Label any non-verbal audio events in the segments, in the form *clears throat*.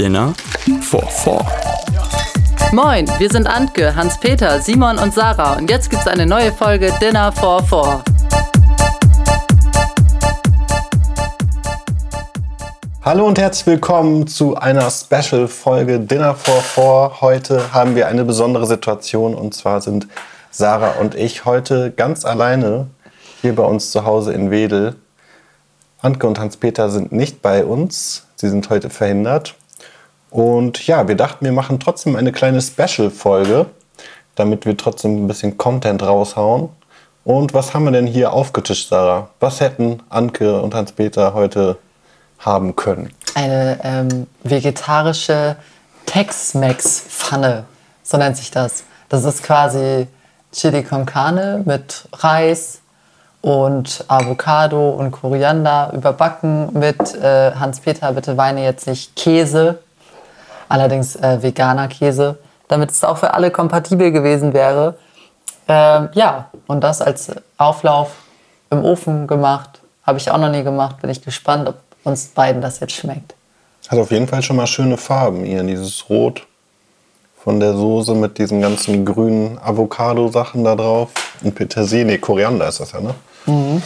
Dinner for Four. Moin, wir sind Antke, Hans-Peter, Simon und Sarah und jetzt gibt's eine neue Folge Dinner for Four. Hallo und herzlich willkommen zu einer Special-Folge Dinner for Four. Heute haben wir eine besondere Situation und zwar sind Sarah und ich heute ganz alleine hier bei uns zu Hause in Wedel. Antke und Hans-Peter sind nicht bei uns. Sie sind heute verhindert. Und ja, wir dachten, wir machen trotzdem eine kleine Special-Folge, damit wir trotzdem ein bisschen Content raushauen. Und was haben wir denn hier aufgetischt, Sarah? Was hätten Anke und Hans-Peter heute haben können? Eine ähm, vegetarische Tex-Mex-Pfanne, so nennt sich das. Das ist quasi Chili con Carne mit Reis und Avocado und Koriander überbacken mit äh, Hans-Peter, bitte weine jetzt nicht Käse, allerdings äh, veganer Käse, damit es auch für alle kompatibel gewesen wäre. Ähm, ja, und das als Auflauf im Ofen gemacht. Habe ich auch noch nie gemacht. Bin ich gespannt, ob uns beiden das jetzt schmeckt. Hat auf jeden Fall schon mal schöne Farben hier. Dieses Rot von der Soße mit diesen ganzen grünen Avocado-Sachen da drauf. Und Petersilie, Koriander ist das ja, ne? Mhm.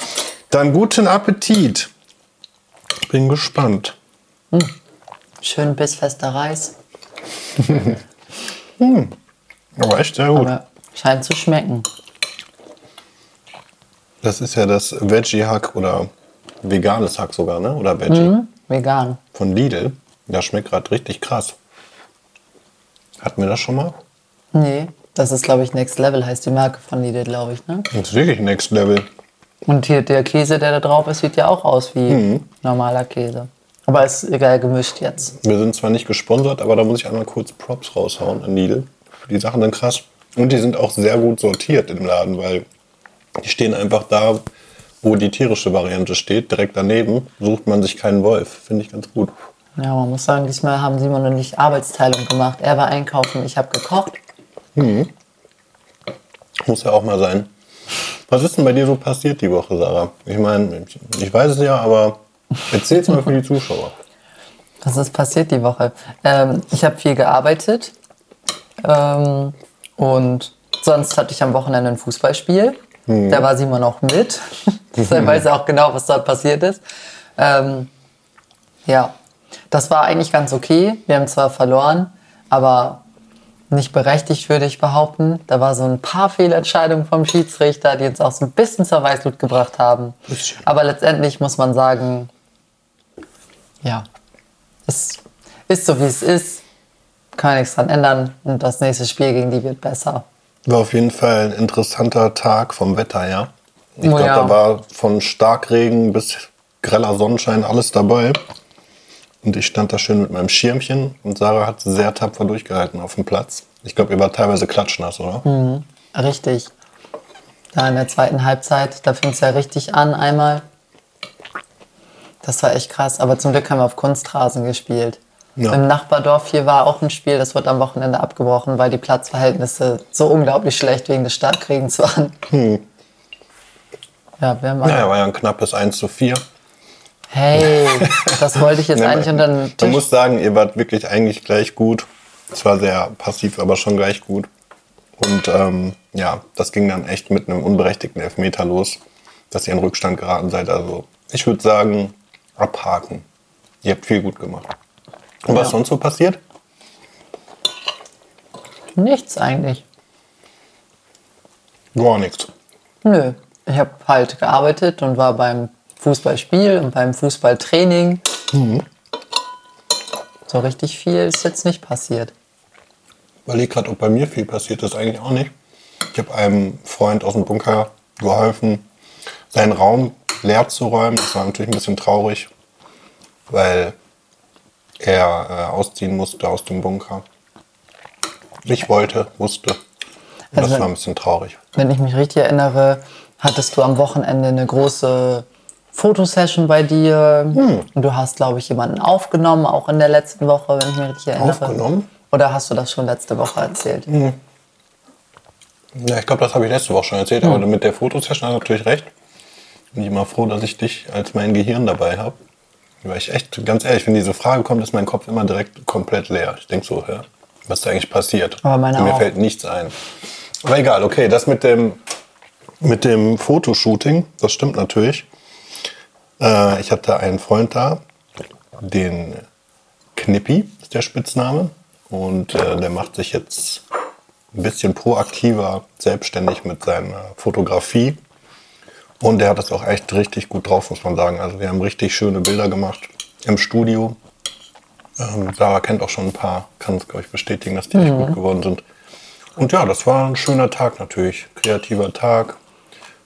Dann guten Appetit. Bin gespannt. Mhm. Schön bissfester Reis. mhm. *laughs* Aber echt sehr gut. Aber scheint zu schmecken. Das ist ja das Veggie-Hack oder veganes Hack sogar, ne? Oder Veggie? Mhm, vegan. Von Lidl. Das schmeckt gerade richtig krass. Hatten wir das schon mal? Nee, das ist, glaube ich, Next Level, heißt die Marke von Lidl, glaube ich, ne? Das ist wirklich Next Level. Und hier der Käse, der da drauf ist, sieht ja auch aus wie mhm. normaler Käse. Aber ist egal gemischt jetzt. Wir sind zwar nicht gesponsert, aber da muss ich einmal kurz Props raushauen an Lidl. Die Sachen sind krass. Und die sind auch sehr gut sortiert im Laden, weil die stehen einfach da, wo die tierische Variante steht, direkt daneben. Sucht man sich keinen Wolf. Finde ich ganz gut. Ja, man muss sagen, diesmal haben Simon und ich Arbeitsteilung gemacht. Er war einkaufen, ich habe gekocht. Mhm. Muss ja auch mal sein. Was ist denn bei dir so passiert die Woche, Sarah? Ich meine, ich weiß es ja, aber erzähl es mal für die Zuschauer. Was ist passiert die Woche? Ähm, ich habe viel gearbeitet ähm, und sonst hatte ich am Wochenende ein Fußballspiel. Hm. Da war Simon auch mit. Deshalb *laughs* weiß er auch genau, was dort passiert ist. Ähm, ja, das war eigentlich ganz okay. Wir haben zwar verloren, aber nicht berechtigt, würde ich behaupten. Da war so ein paar Fehlentscheidungen vom Schiedsrichter, die uns auch so ein bisschen zur Weißblut gebracht haben. Aber letztendlich muss man sagen, ja, es ist so, wie es ist. Kann man nichts dran ändern. Und das nächste Spiel gegen die wird besser. War auf jeden Fall ein interessanter Tag vom Wetter her. Ich oh, glaube, ja. da war von Starkregen bis greller Sonnenschein alles dabei. Und ich stand da schön mit meinem Schirmchen und Sarah hat sehr tapfer durchgehalten auf dem Platz. Ich glaube, ihr war teilweise klatschnass, oder? Mhm, richtig. Da in der zweiten Halbzeit, da fing es ja richtig an einmal. Das war echt krass. Aber zum Glück haben wir auf Kunstrasen gespielt. Ja. Im Nachbardorf hier war auch ein Spiel, das wurde am Wochenende abgebrochen, weil die Platzverhältnisse so unglaublich schlecht wegen des Starkregens waren. Hm. Ja, wir haben ja, war ja ein knappes 1 zu 4. Hey, das wollte ich *laughs* jetzt nee, eigentlich unter den Tisch. Man muss sagen, ihr wart wirklich eigentlich gleich gut. Es war sehr passiv, aber schon gleich gut. Und ähm, ja, das ging dann echt mit einem unberechtigten Elfmeter los, dass ihr in Rückstand geraten seid. Also ich würde sagen, abhaken. Ihr habt viel gut gemacht. Und ja. was sonst so passiert? Nichts eigentlich. Gar nichts. Nö. Ich habe halt gearbeitet und war beim Fußballspiel und beim Fußballtraining. Mhm. So richtig viel ist jetzt nicht passiert. Weil ich gerade, ob bei mir viel passiert ist, eigentlich auch nicht. Ich habe einem Freund aus dem Bunker geholfen, seinen Raum leer zu räumen. Das war natürlich ein bisschen traurig, weil er äh, ausziehen musste aus dem Bunker. Ich wollte, musste. Und also, das war ein bisschen traurig. Wenn ich mich richtig erinnere, hattest du am Wochenende eine große Fotosession bei dir. Hm. Und du hast, glaube ich, jemanden aufgenommen, auch in der letzten Woche, wenn ich mich richtig erinnere. Aufgenommen? Oder hast du das schon letzte Woche erzählt? Hm. Ja, ich glaube, das habe ich letzte Woche schon erzählt. Hm. Aber mit der Fotosession hast du natürlich recht. Bin ich immer froh, dass ich dich als mein Gehirn dabei habe. Weil ich echt, ganz ehrlich, wenn diese Frage kommt, ist mein Kopf immer direkt komplett leer. Ich denke so, hä, was ist da eigentlich passiert? Aber meine Und mir auch. fällt nichts ein. Aber egal, okay, das mit dem, mit dem Fotoshooting, das stimmt natürlich. Äh, ich hatte einen Freund da, den Knippi ist der Spitzname. Und äh, der macht sich jetzt ein bisschen proaktiver selbstständig mit seiner Fotografie. Und der hat das auch echt richtig gut drauf, muss man sagen. Also wir haben richtig schöne Bilder gemacht im Studio. Ähm, Sarah kennt auch schon ein paar, kann es, glaube ich, bestätigen, dass die echt gut geworden sind. Und ja, das war ein schöner Tag natürlich. Kreativer Tag.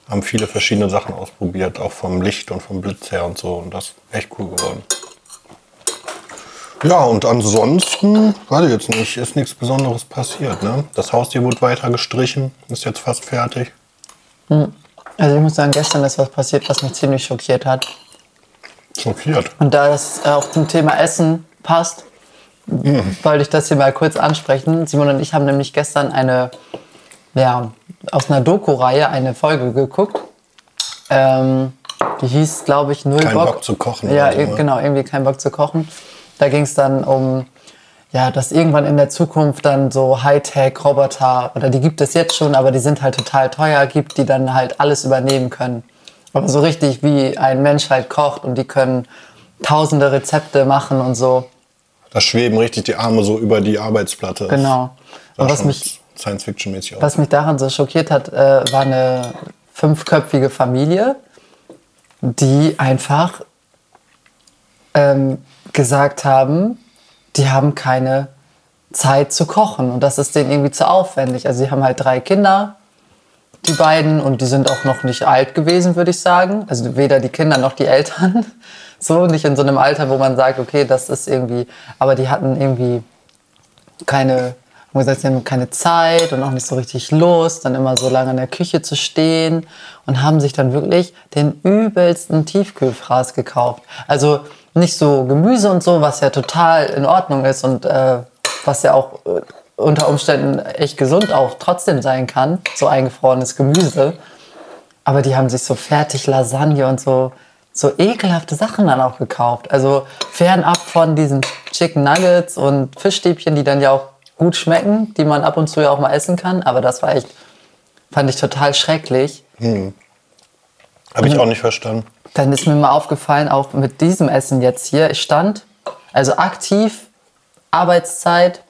Haben viele verschiedene Sachen ausprobiert, auch vom Licht und vom Blitz her und so. Und das ist echt cool geworden. Ja, und ansonsten, weiß ich jetzt nicht, ist nichts Besonderes passiert. Ne? Das Haustier wurde weiter gestrichen, ist jetzt fast fertig. Also ich muss sagen, gestern ist was passiert, was mich ziemlich schockiert hat. Schockiert. Und da äh, auch zum Thema Essen passt, wollte ich das hier mal kurz ansprechen. Simon und ich haben nämlich gestern eine, ja, aus einer Doku-Reihe eine Folge geguckt. Ähm, die hieß, glaube ich, Null Kein Bock. Bock zu kochen Ja, so, ne? genau, irgendwie kein Bock zu kochen. Da ging es dann um, ja, dass irgendwann in der Zukunft dann so Hightech-Roboter, oder die gibt es jetzt schon, aber die sind halt total teuer, gibt, die dann halt alles übernehmen können. Aber so richtig wie ein Mensch halt kocht und die können tausende Rezepte machen und so. Da schweben richtig die Arme so über die Arbeitsplatte. Genau. Und was mich, Science-Fiction-mäßig aus. was mich daran so schockiert hat, äh, war eine fünfköpfige Familie, die einfach ähm, gesagt haben, die haben keine Zeit zu kochen und das ist denen irgendwie zu aufwendig. Also sie haben halt drei Kinder, die beiden, und die sind auch noch nicht alt gewesen, würde ich sagen. Also weder die Kinder noch die Eltern. *laughs* So, nicht in so einem Alter, wo man sagt, okay, das ist irgendwie, aber die hatten irgendwie keine, haben gesagt, sie haben keine Zeit und auch nicht so richtig Lust, dann immer so lange in der Küche zu stehen und haben sich dann wirklich den übelsten Tiefkühlfraß gekauft. Also nicht so Gemüse und so, was ja total in Ordnung ist und äh, was ja auch äh, unter Umständen echt gesund auch trotzdem sein kann, so eingefrorenes Gemüse. Aber die haben sich so fertig Lasagne und so, so ekelhafte Sachen dann auch gekauft. Also fernab von diesen Chicken Nuggets und Fischstäbchen, die dann ja auch gut schmecken, die man ab und zu ja auch mal essen kann. Aber das war echt, fand ich total schrecklich. Habe ich auch nicht verstanden. Dann ist mir mal aufgefallen, auch mit diesem Essen jetzt hier, ich stand, also aktiv, Arbeitszeit,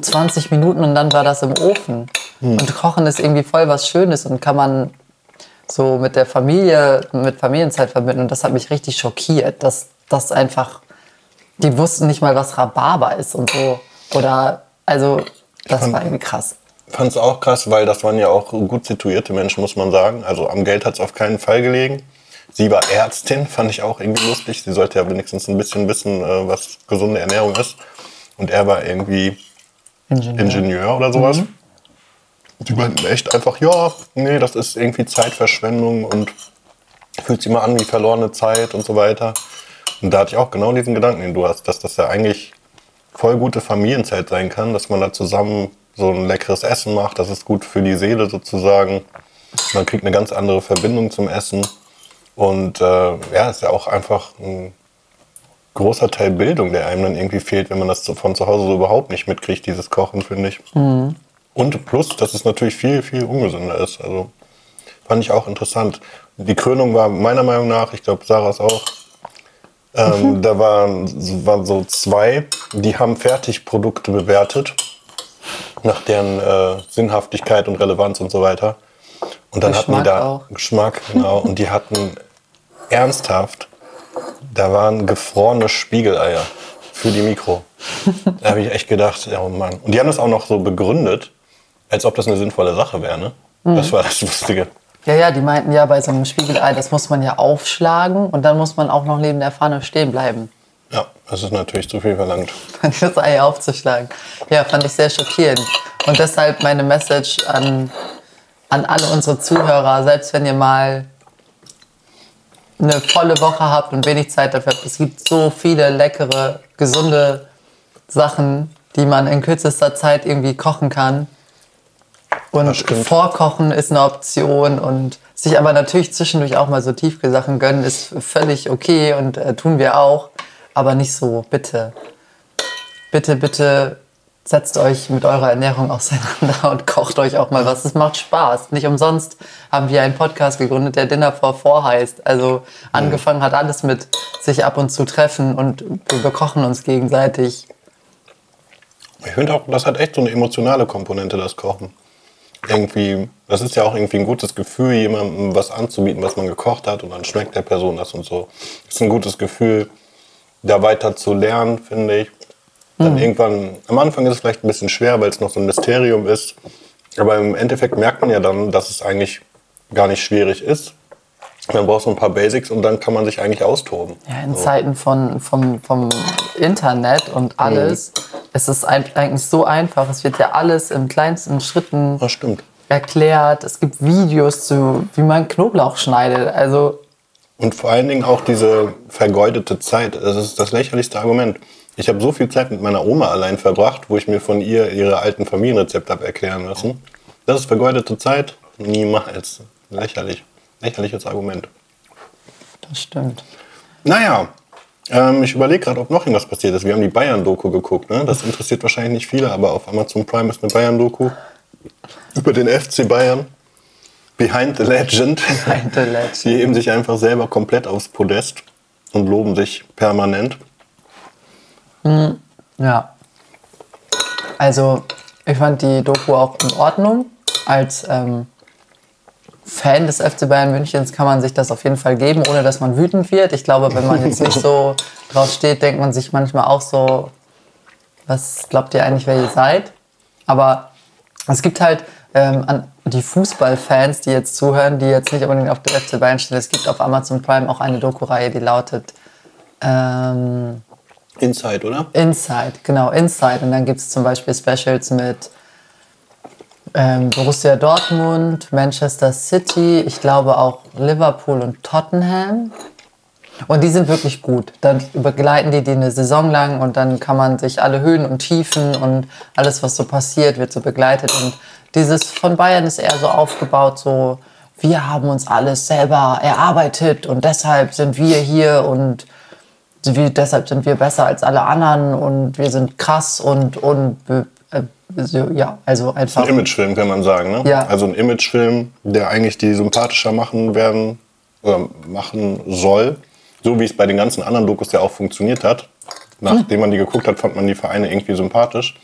20 Minuten und dann war das im Ofen. Und Kochen ist irgendwie voll was Schönes und kann man so mit der Familie, mit Familienzeit verbinden. Und das hat mich richtig schockiert, dass das einfach, die wussten nicht mal, was Rhabarber ist und so. Oder, also, das fand- war irgendwie krass. Fand es auch krass, weil das waren ja auch gut situierte Menschen, muss man sagen. Also am Geld hat es auf keinen Fall gelegen. Sie war Ärztin, fand ich auch irgendwie lustig. Sie sollte ja wenigstens ein bisschen wissen, äh, was gesunde Ernährung ist. Und er war irgendwie Ingenieur. Ingenieur oder sowas. Die meinten echt einfach, ja, nee, das ist irgendwie Zeitverschwendung und fühlt sich immer an wie verlorene Zeit und so weiter. Und da hatte ich auch genau diesen Gedanken, den du hast, dass das ja eigentlich voll gute Familienzeit sein kann, dass man da zusammen so ein leckeres Essen macht, das ist gut für die Seele sozusagen. Man kriegt eine ganz andere Verbindung zum Essen. Und äh, ja, ist ja auch einfach ein großer Teil Bildung, der einem dann irgendwie fehlt, wenn man das von zu Hause so überhaupt nicht mitkriegt, dieses Kochen, finde ich. Und plus, dass es natürlich viel, viel ungesünder ist. Also fand ich auch interessant. Die Krönung war meiner Meinung nach, ich glaube, Sarahs auch, ähm, da waren, waren so zwei, die haben Fertigprodukte bewertet, nach deren äh, Sinnhaftigkeit und Relevanz und so weiter. Und dann hatten die Geschmack da auch. Geschmack, genau. Und die hatten ernsthaft, da waren gefrorene Spiegeleier für die Mikro. *laughs* Da habe ich echt gedacht, ja oh Mann. Und die haben das auch noch so begründet, als ob das eine sinnvolle Sache wäre. Ne? Mhm. Das war das Lustige. Ja, ja, die meinten ja bei so einem Spiegelei, das muss man ja aufschlagen und dann muss man auch noch neben der Pfanne stehen bleiben. Ja, das ist natürlich zu viel verlangt. *laughs* das Ei aufzuschlagen. Ja, fand ich sehr schockierend. Und deshalb meine Message an, an alle unsere Zuhörer, selbst wenn ihr mal eine volle Woche habt und wenig Zeit dafür habt, es gibt so viele leckere, gesunde Sachen, die man in kürzester Zeit irgendwie kochen kann. Und. Vorkochen ist eine Option und sich aber natürlich zwischendurch auch mal so Tiefkühlsachen gönnen, ist völlig okay und äh, tun wir auch. Aber nicht so, bitte. Bitte, bitte setzt euch mit eurer Ernährung auseinander *laughs* und kocht euch auch mal was. Es macht Spaß. Nicht umsonst haben wir einen Podcast gegründet, der Dinner for Four heißt. Also angefangen hat alles mit sich ab und zu treffen und wir bekochen uns gegenseitig. Ich finde auch, das hat echt so eine emotionale Komponente, das Kochen. Irgendwie, das ist ja auch irgendwie ein gutes Gefühl, jemandem was anzubieten, was man gekocht hat und dann schmeckt der Person das und so. Das ist ein gutes Gefühl, da weiter zu lernen, finde ich. Dann irgendwann, am Anfang ist es vielleicht ein bisschen schwer, weil es noch so ein Mysterium ist. Aber im Endeffekt merkt man ja dann, dass es eigentlich gar nicht schwierig ist. Man braucht so ein paar Basics und dann kann man sich eigentlich austoben. Ja, in Zeiten von, vom, vom Internet und alles ist es ein- eigentlich so einfach. Es wird ja alles in kleinsten Schritten Das stimmt. erklärt. Es gibt Videos zu, wie man Knoblauch schneidet. Also Und vor allen Dingen auch diese vergeudete Zeit. Das ist das lächerlichste Argument. Ich habe so viel Zeit mit meiner Oma allein verbracht, wo ich mir von ihr ihre alten Familienrezepte habe erklären lassen. Das ist vergeudete Zeit? Niemals. Lächerlich. Lächerliches Argument. das stimmt. Naja, ähm, ich überlege gerade, ob noch irgendwas passiert ist. Wir haben die Bayern-Doku geguckt. Ne? Das interessiert wahrscheinlich nicht viele, aber auf Amazon Prime ist eine Bayern-Doku über den FC Bayern. Behind the Legend. Behind the Legend. Die heben sich einfach selber komplett aufs Podest und loben sich permanent. Ja. Also, ich fand die Doku auch in Ordnung. Als ähm, Fan des FC Bayern Münchens kann man sich das auf jeden Fall geben, ohne dass man wütend wird. Ich glaube, wenn man jetzt nicht so drauf steht, denkt man sich manchmal auch so, was glaubt ihr eigentlich, wer ihr seid? Aber es gibt halt ähm, an die Fußballfans, die jetzt zuhören, die jetzt nicht unbedingt auf der FC Bayern stehen, es gibt auf Amazon Prime auch eine Doku-Reihe, die lautet ähm, Inside, oder? Inside, genau, Inside. Und dann gibt es zum Beispiel Specials mit ähm, Borussia Dortmund, Manchester City, ich glaube auch Liverpool und Tottenham. Und die sind wirklich gut. Dann begleiten die die eine Saison lang und dann kann man sich alle Höhen und Tiefen und alles, was so passiert, wird so begleitet. Und dieses von Bayern ist eher so aufgebaut, so wir haben uns alles selber erarbeitet und deshalb sind wir hier und wir, deshalb sind wir besser als alle anderen und wir sind krass und, und so, ja, also einfach. Ein Imagefilm, kann man sagen. Ne? Ja. Also ein Imagefilm, der eigentlich die sympathischer machen werden oder machen soll. So wie es bei den ganzen anderen Dokus ja auch funktioniert hat. Nachdem man die geguckt hat, fand man die Vereine irgendwie sympathisch.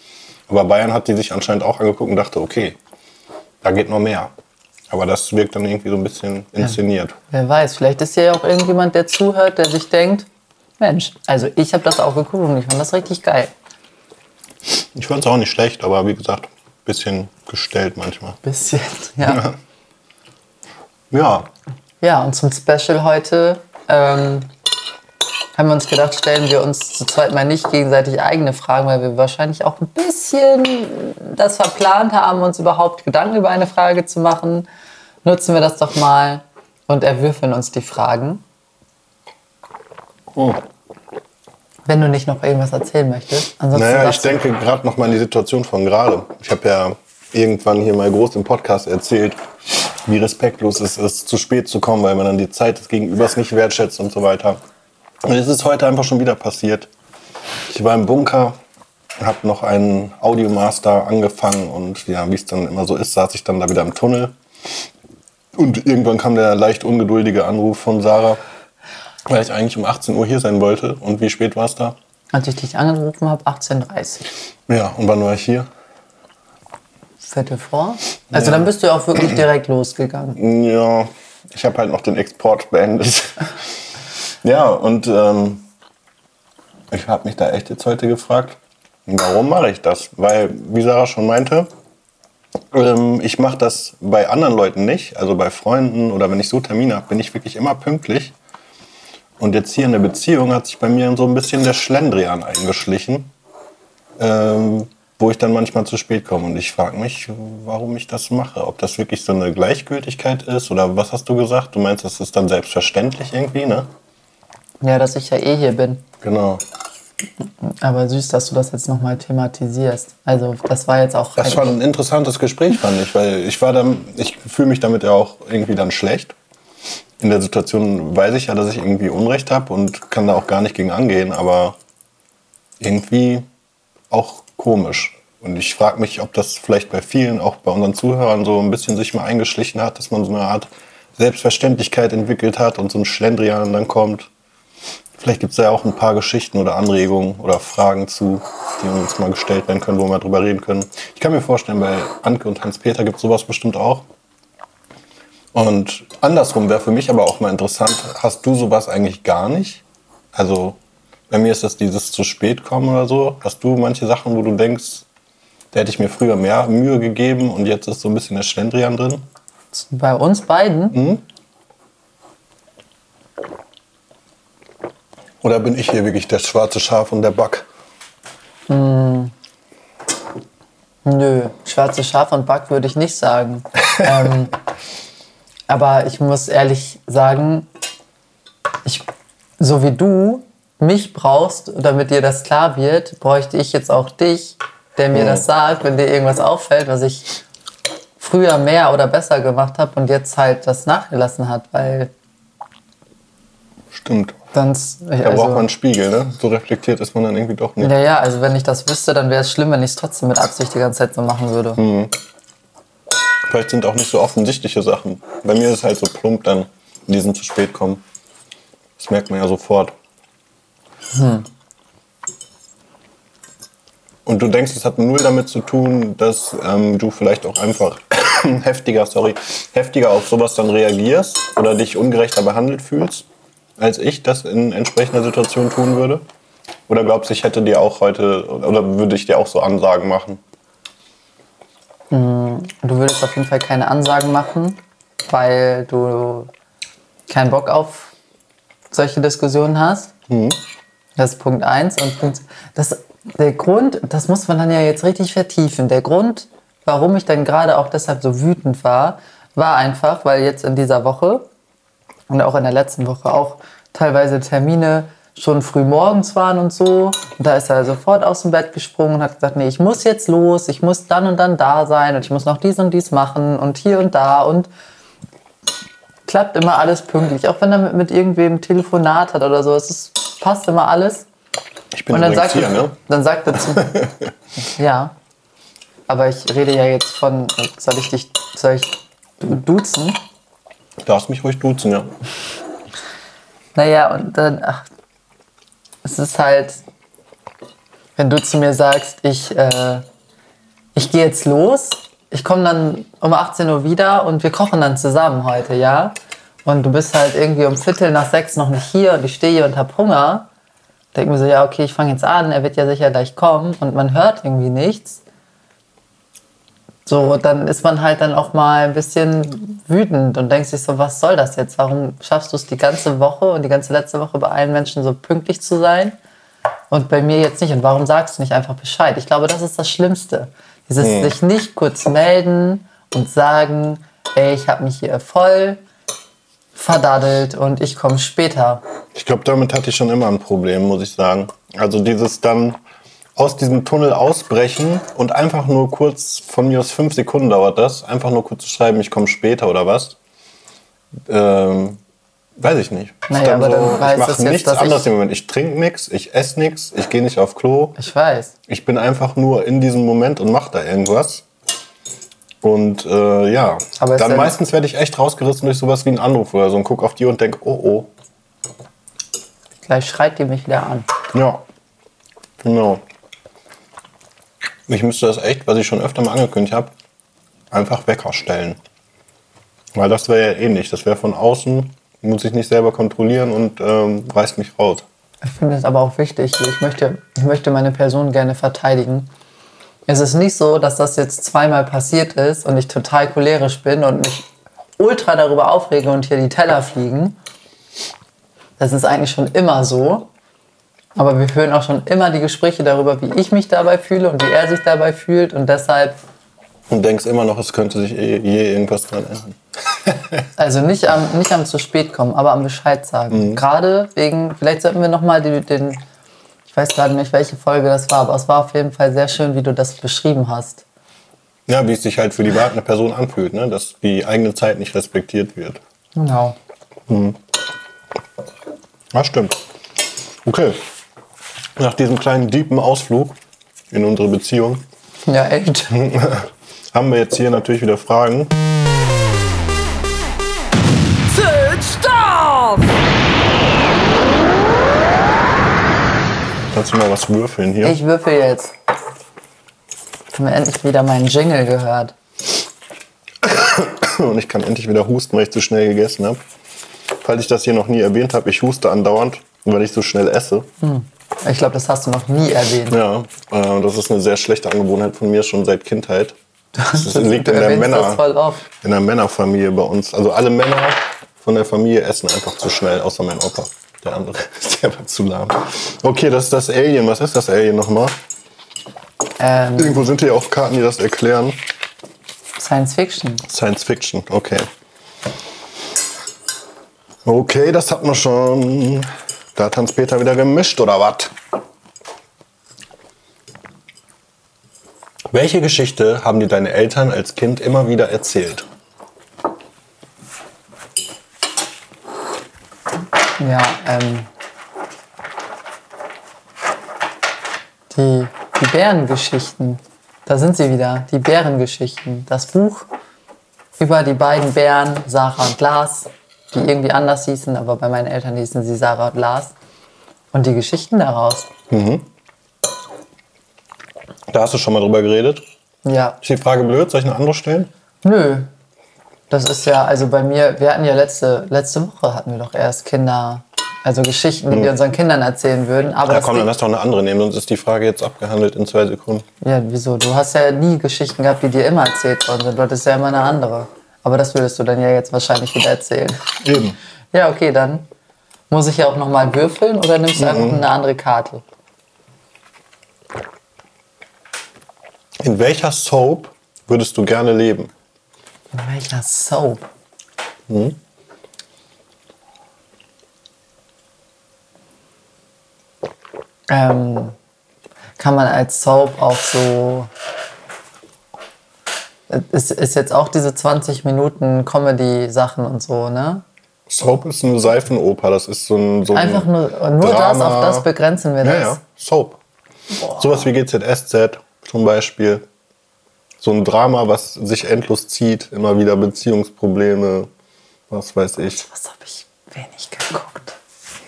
Aber Bayern hat die sich anscheinend auch angeguckt und dachte, okay, da geht noch mehr. Aber das wirkt dann irgendwie so ein bisschen inszeniert. Wer weiß, vielleicht ist ja auch irgendjemand, der zuhört, der sich denkt, Mensch, also ich habe das auch geguckt und ich fand das richtig geil. Ich fand es auch nicht schlecht, aber wie gesagt, ein bisschen gestellt manchmal. Bisschen, *laughs* ja. Ja, Ja, und zum Special heute ähm, haben wir uns gedacht, stellen wir uns zu zweit mal nicht gegenseitig eigene Fragen, weil wir wahrscheinlich auch ein bisschen das verplant haben, uns überhaupt Gedanken über eine Frage zu machen. Nutzen wir das doch mal und erwürfeln uns die Fragen. Oh. Wenn du nicht noch irgendwas erzählen möchtest. Ansonsten Naja, ich denke gerade noch mal an die Situation von gerade. Ich habe ja irgendwann hier mal groß im Podcast erzählt, wie respektlos es ist, zu spät zu kommen, weil man dann die Zeit des Gegenübers nicht wertschätzt und so weiter. Und es ist heute einfach schon wieder passiert. Ich war im Bunker, habe noch einen Audiomaster angefangen und ja, wie es dann immer so ist, saß ich dann da wieder im Tunnel. Und irgendwann kam der leicht ungeduldige Anruf von Sarah, weil ich eigentlich um 18 Uhr hier sein wollte. Und wie spät war es da? Als ich dich angerufen habe, 18.30 Ja, und wann war ich hier? Viertel vor. Also dann bist du ja auch wirklich direkt losgegangen. Ja, ich habe halt noch den Export beendet. *laughs* ja, und ähm, ich habe mich da echt jetzt heute gefragt, warum mache ich das? Weil, wie Sarah schon meinte, ähm, ich mache das bei anderen Leuten nicht, also bei Freunden oder wenn ich so Termine habe, bin ich wirklich immer pünktlich. Und jetzt hier in der Beziehung hat sich bei mir so ein bisschen der Schlendrian eingeschlichen, ähm, wo ich dann manchmal zu spät komme. Und ich frage mich, warum ich das mache. Ob das wirklich so eine Gleichgültigkeit ist oder was hast du gesagt? Du meinst, das ist dann selbstverständlich irgendwie, ne? Ja, dass ich ja eh hier bin. Genau. Aber süß, dass du das jetzt nochmal thematisierst. Also das war jetzt auch. Das war ein interessantes Gespräch, fand ich, weil ich war dann, ich fühle mich damit ja auch irgendwie dann schlecht. In der Situation weiß ich ja, dass ich irgendwie Unrecht habe und kann da auch gar nicht gegen angehen, aber irgendwie auch komisch. Und ich frage mich, ob das vielleicht bei vielen, auch bei unseren Zuhörern, so ein bisschen sich mal eingeschlichen hat, dass man so eine Art Selbstverständlichkeit entwickelt hat und so ein Schlendrian dann kommt. Vielleicht gibt es da ja auch ein paar Geschichten oder Anregungen oder Fragen zu, die uns mal gestellt werden können, wo wir mal drüber reden können. Ich kann mir vorstellen, bei Anke und Hans-Peter gibt es sowas bestimmt auch. Und andersrum wäre für mich aber auch mal interessant, hast du sowas eigentlich gar nicht? Also bei mir ist das dieses zu spät kommen oder so. Hast du manche Sachen, wo du denkst, da hätte ich mir früher mehr Mühe gegeben und jetzt ist so ein bisschen der Schlendrian drin? Bei uns beiden? Mhm. Oder bin ich hier wirklich das schwarze Schaf und der Back? Nö, schwarze Schaf und Back würde ich nicht sagen. *laughs* ähm, aber ich muss ehrlich sagen, ich, so wie du mich brauchst, damit dir das klar wird, bräuchte ich jetzt auch dich, der mir Mhm. das sagt, wenn dir irgendwas auffällt, was ich früher mehr oder besser gemacht habe und jetzt halt das nachgelassen hat, weil Stimmt. sonst. Da braucht man einen Spiegel, ne? So reflektiert ist man dann irgendwie doch nicht. Ja, ja, also wenn ich das wüsste, dann wäre es schlimm, wenn ich es trotzdem mit Absicht die ganze Zeit so machen würde. Hm. Vielleicht sind auch nicht so offensichtliche Sachen. Bei mir ist es halt so plump dann, in diesem zu spät kommen. Das merkt man ja sofort. Und du denkst, es hat null damit zu tun, dass ähm, du vielleicht auch einfach *coughs* heftiger, sorry, heftiger auf sowas dann reagierst oder dich ungerechter behandelt fühlst, als ich das in entsprechender Situation tun würde? Oder glaubst du, ich hätte dir auch heute, oder würde ich dir auch so Ansagen machen? Du würdest auf jeden Fall keine Ansagen machen, weil du keinen Bock auf solche Diskussionen hast. Das ist Punkt eins Und Punkt, das, der Grund, das muss man dann ja jetzt richtig vertiefen. Der Grund, warum ich dann gerade auch deshalb so wütend war, war einfach, weil jetzt in dieser Woche und auch in der letzten Woche auch teilweise Termine schon früh morgens waren und so. Und da ist er sofort aus dem Bett gesprungen und hat gesagt, nee, ich muss jetzt los, ich muss dann und dann da sein und ich muss noch dies und dies machen und hier und da und klappt immer alles pünktlich. Auch wenn er mit, mit irgendwem Telefonat hat oder so, es ist, passt immer alles. Ich bin Und dann sagt, hier, er, ne? dann sagt er zu. *laughs* ja. Aber ich rede ja jetzt von. Soll ich dich. Soll ich du- duzen? Du darfst mich ruhig duzen, ja. Naja, und dann. Ach, es ist halt. Wenn du zu mir sagst, ich. Äh, ich gehe jetzt los, ich komme dann um 18 Uhr wieder und wir kochen dann zusammen heute, ja? Und du bist halt irgendwie um Viertel nach sechs noch nicht hier und ich stehe hier und hab Hunger. Denk mir so, ja, okay, ich fange jetzt an, er wird ja sicher gleich kommen und man hört irgendwie nichts. So, dann ist man halt dann auch mal ein bisschen wütend und denkt sich so, was soll das jetzt? Warum schaffst du es die ganze Woche und die ganze letzte Woche bei allen Menschen so pünktlich zu sein und bei mir jetzt nicht? Und warum sagst du nicht einfach Bescheid? Ich glaube, das ist das Schlimmste. Dieses sich nicht kurz melden und sagen, ey, ich habe mich hier voll verdaddelt und ich komme später. Ich glaube, damit hatte ich schon immer ein Problem, muss ich sagen. Also dieses dann aus diesem Tunnel ausbrechen und einfach nur kurz, von mir aus fünf Sekunden dauert das, einfach nur kurz zu schreiben, ich komme später oder was. Ähm, weiß ich nicht. Naja, aber dann ich heißt mache jetzt, nichts dass anderes ich- im Moment. Ich trinke nichts, ich esse nichts, ich gehe nicht auf Klo. Ich weiß. Ich bin einfach nur in diesem Moment und mache da irgendwas. Und äh, ja, Aber dann meistens werde ich echt rausgerissen durch sowas wie einen Anruf oder so und guck auf die und denk, oh oh, Gleich schreit die mich wieder an. Ja, genau. Ich müsste das echt, was ich schon öfter mal angekündigt habe, einfach Wecker stellen. Weil das wäre ja ähnlich. Das wäre von außen, muss ich nicht selber kontrollieren und ähm, reißt mich raus. Ich finde es aber auch wichtig. Ich möchte, ich möchte meine Person gerne verteidigen. Es ist nicht so, dass das jetzt zweimal passiert ist und ich total cholerisch bin und mich ultra darüber aufrege und hier die Teller fliegen. Das ist eigentlich schon immer so. Aber wir führen auch schon immer die Gespräche darüber, wie ich mich dabei fühle und wie er sich dabei fühlt. Und deshalb, Und denkst immer noch, es könnte sich eh, je irgendwas dran ändern. *laughs* *laughs* also nicht am, nicht am zu spät kommen, aber am Bescheid sagen. Gerade wegen, vielleicht sollten wir nochmal den, den, Ich weiß gerade nicht, welche Folge das war, aber es war auf jeden Fall sehr schön, wie du das beschrieben hast. Ja, wie es sich halt für die wartende Person anfühlt, ne? dass die eigene Zeit nicht respektiert wird. Genau. Ja, stimmt. Okay. Nach diesem kleinen deepen Ausflug in unsere Beziehung Ja, echt. *laughs* haben wir jetzt hier natürlich wieder Fragen. Zündstoff! Kannst du mal was würfeln hier? Ich würfel jetzt. Haben wir endlich wieder meinen Jingle gehört. *coughs* Und ich kann endlich wieder husten, weil ich zu schnell gegessen habe. Falls ich das hier noch nie erwähnt habe, ich huste andauernd, weil ich so schnell esse. Ich glaube, das hast du noch nie erwähnt. Ja, äh, das ist eine sehr schlechte Angewohnheit von mir schon seit Kindheit. *laughs* Das liegt du in der, das Männer, in der Männerfamilie bei uns. Also alle Männer von der Familie essen einfach zu schnell, außer mein Opa. Der andere *laughs* ist einfach zu lahm. Okay, das ist das Alien. Was ist das Alien nochmal? Ähm, Irgendwo sind hier auch Karten, die das erklären. Science Fiction. Science Fiction, okay. Okay, das hat man schon. Da hat Hans-Peter wieder gemischt, oder was? Welche Geschichte haben dir deine Eltern als Kind immer wieder erzählt? Ja, ähm. Die, die Bärengeschichten. Da sind sie wieder, die Bärengeschichten. Das Buch über die beiden Bären, Sarah und Lars, die irgendwie anders hießen, aber bei meinen Eltern hießen sie Sarah und Lars. Und die Geschichten daraus. Da hast du schon mal drüber geredet. Ja, Ist die Frage blöd? Soll ich eine andere stellen? nö. Das ist ja, also bei mir, wir hatten ja letzte, letzte Woche hatten wir doch erst Kinder, also Geschichten, die wir unseren Kindern erzählen würden. Aber Ja, komm, dann lass doch eine andere nehmen, sonst ist die Frage jetzt abgehandelt in zwei Sekunden. Ja, wieso? Du hast ja nie Geschichten gehabt, die dir immer erzählt worden sind. Du hattest ja immer eine andere. Aber das würdest du dann ja jetzt wahrscheinlich wieder erzählen. Eben. Ja, okay, dann muss ich ja auch nochmal würfeln oder nimmst du einfach eine andere Karte? In welcher Soap würdest du gerne leben? In welcher Soap? Ähm, kann man als Soap auch so. Ist, ist jetzt auch diese 20 Minuten Comedy-Sachen und so, ne? Soap ist eine Seifenoper, das ist so ein. So ein Einfach nur, nur das, Drama. auf das begrenzen wir Ja, das. ja, Soap. Sowas wie GZSZ zum Beispiel. So ein Drama, was sich endlos zieht, immer wieder Beziehungsprobleme, was weiß ich. Was habe ich wenig geguckt?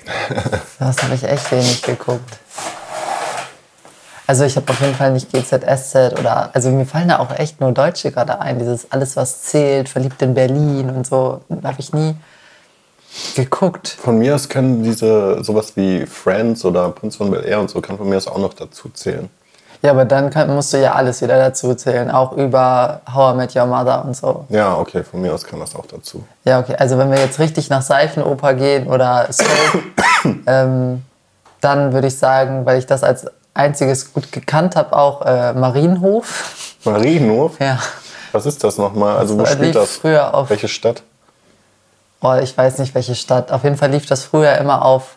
*laughs* Was habe ich echt wenig geguckt? Also ich habe auf jeden Fall nicht GZSZ oder also mir fallen da auch echt nur Deutsche gerade ein. Dieses alles was zählt, verliebt in Berlin und so habe ich nie geguckt. Von mir aus können diese sowas wie Friends oder Prinz von Bel Air und so kann von mir aus auch noch dazu zählen. Ja, aber dann kann, musst du ja alles wieder dazu zählen, auch über How I Met Your Mother und so. Ja, okay, von mir aus kann das auch dazu. Ja, okay. Also wenn wir jetzt richtig nach Seifenoper gehen oder Soap, *coughs* ähm, dann würde ich sagen, weil ich das als einziges gut gekannt habe, auch äh, Marienhof. Marienhof? Ja. Was ist das nochmal? Also wo Das spielt das? früher auf- Welche Stadt? Oh, ich weiß nicht, welche Stadt. Auf jeden Fall lief das früher immer auf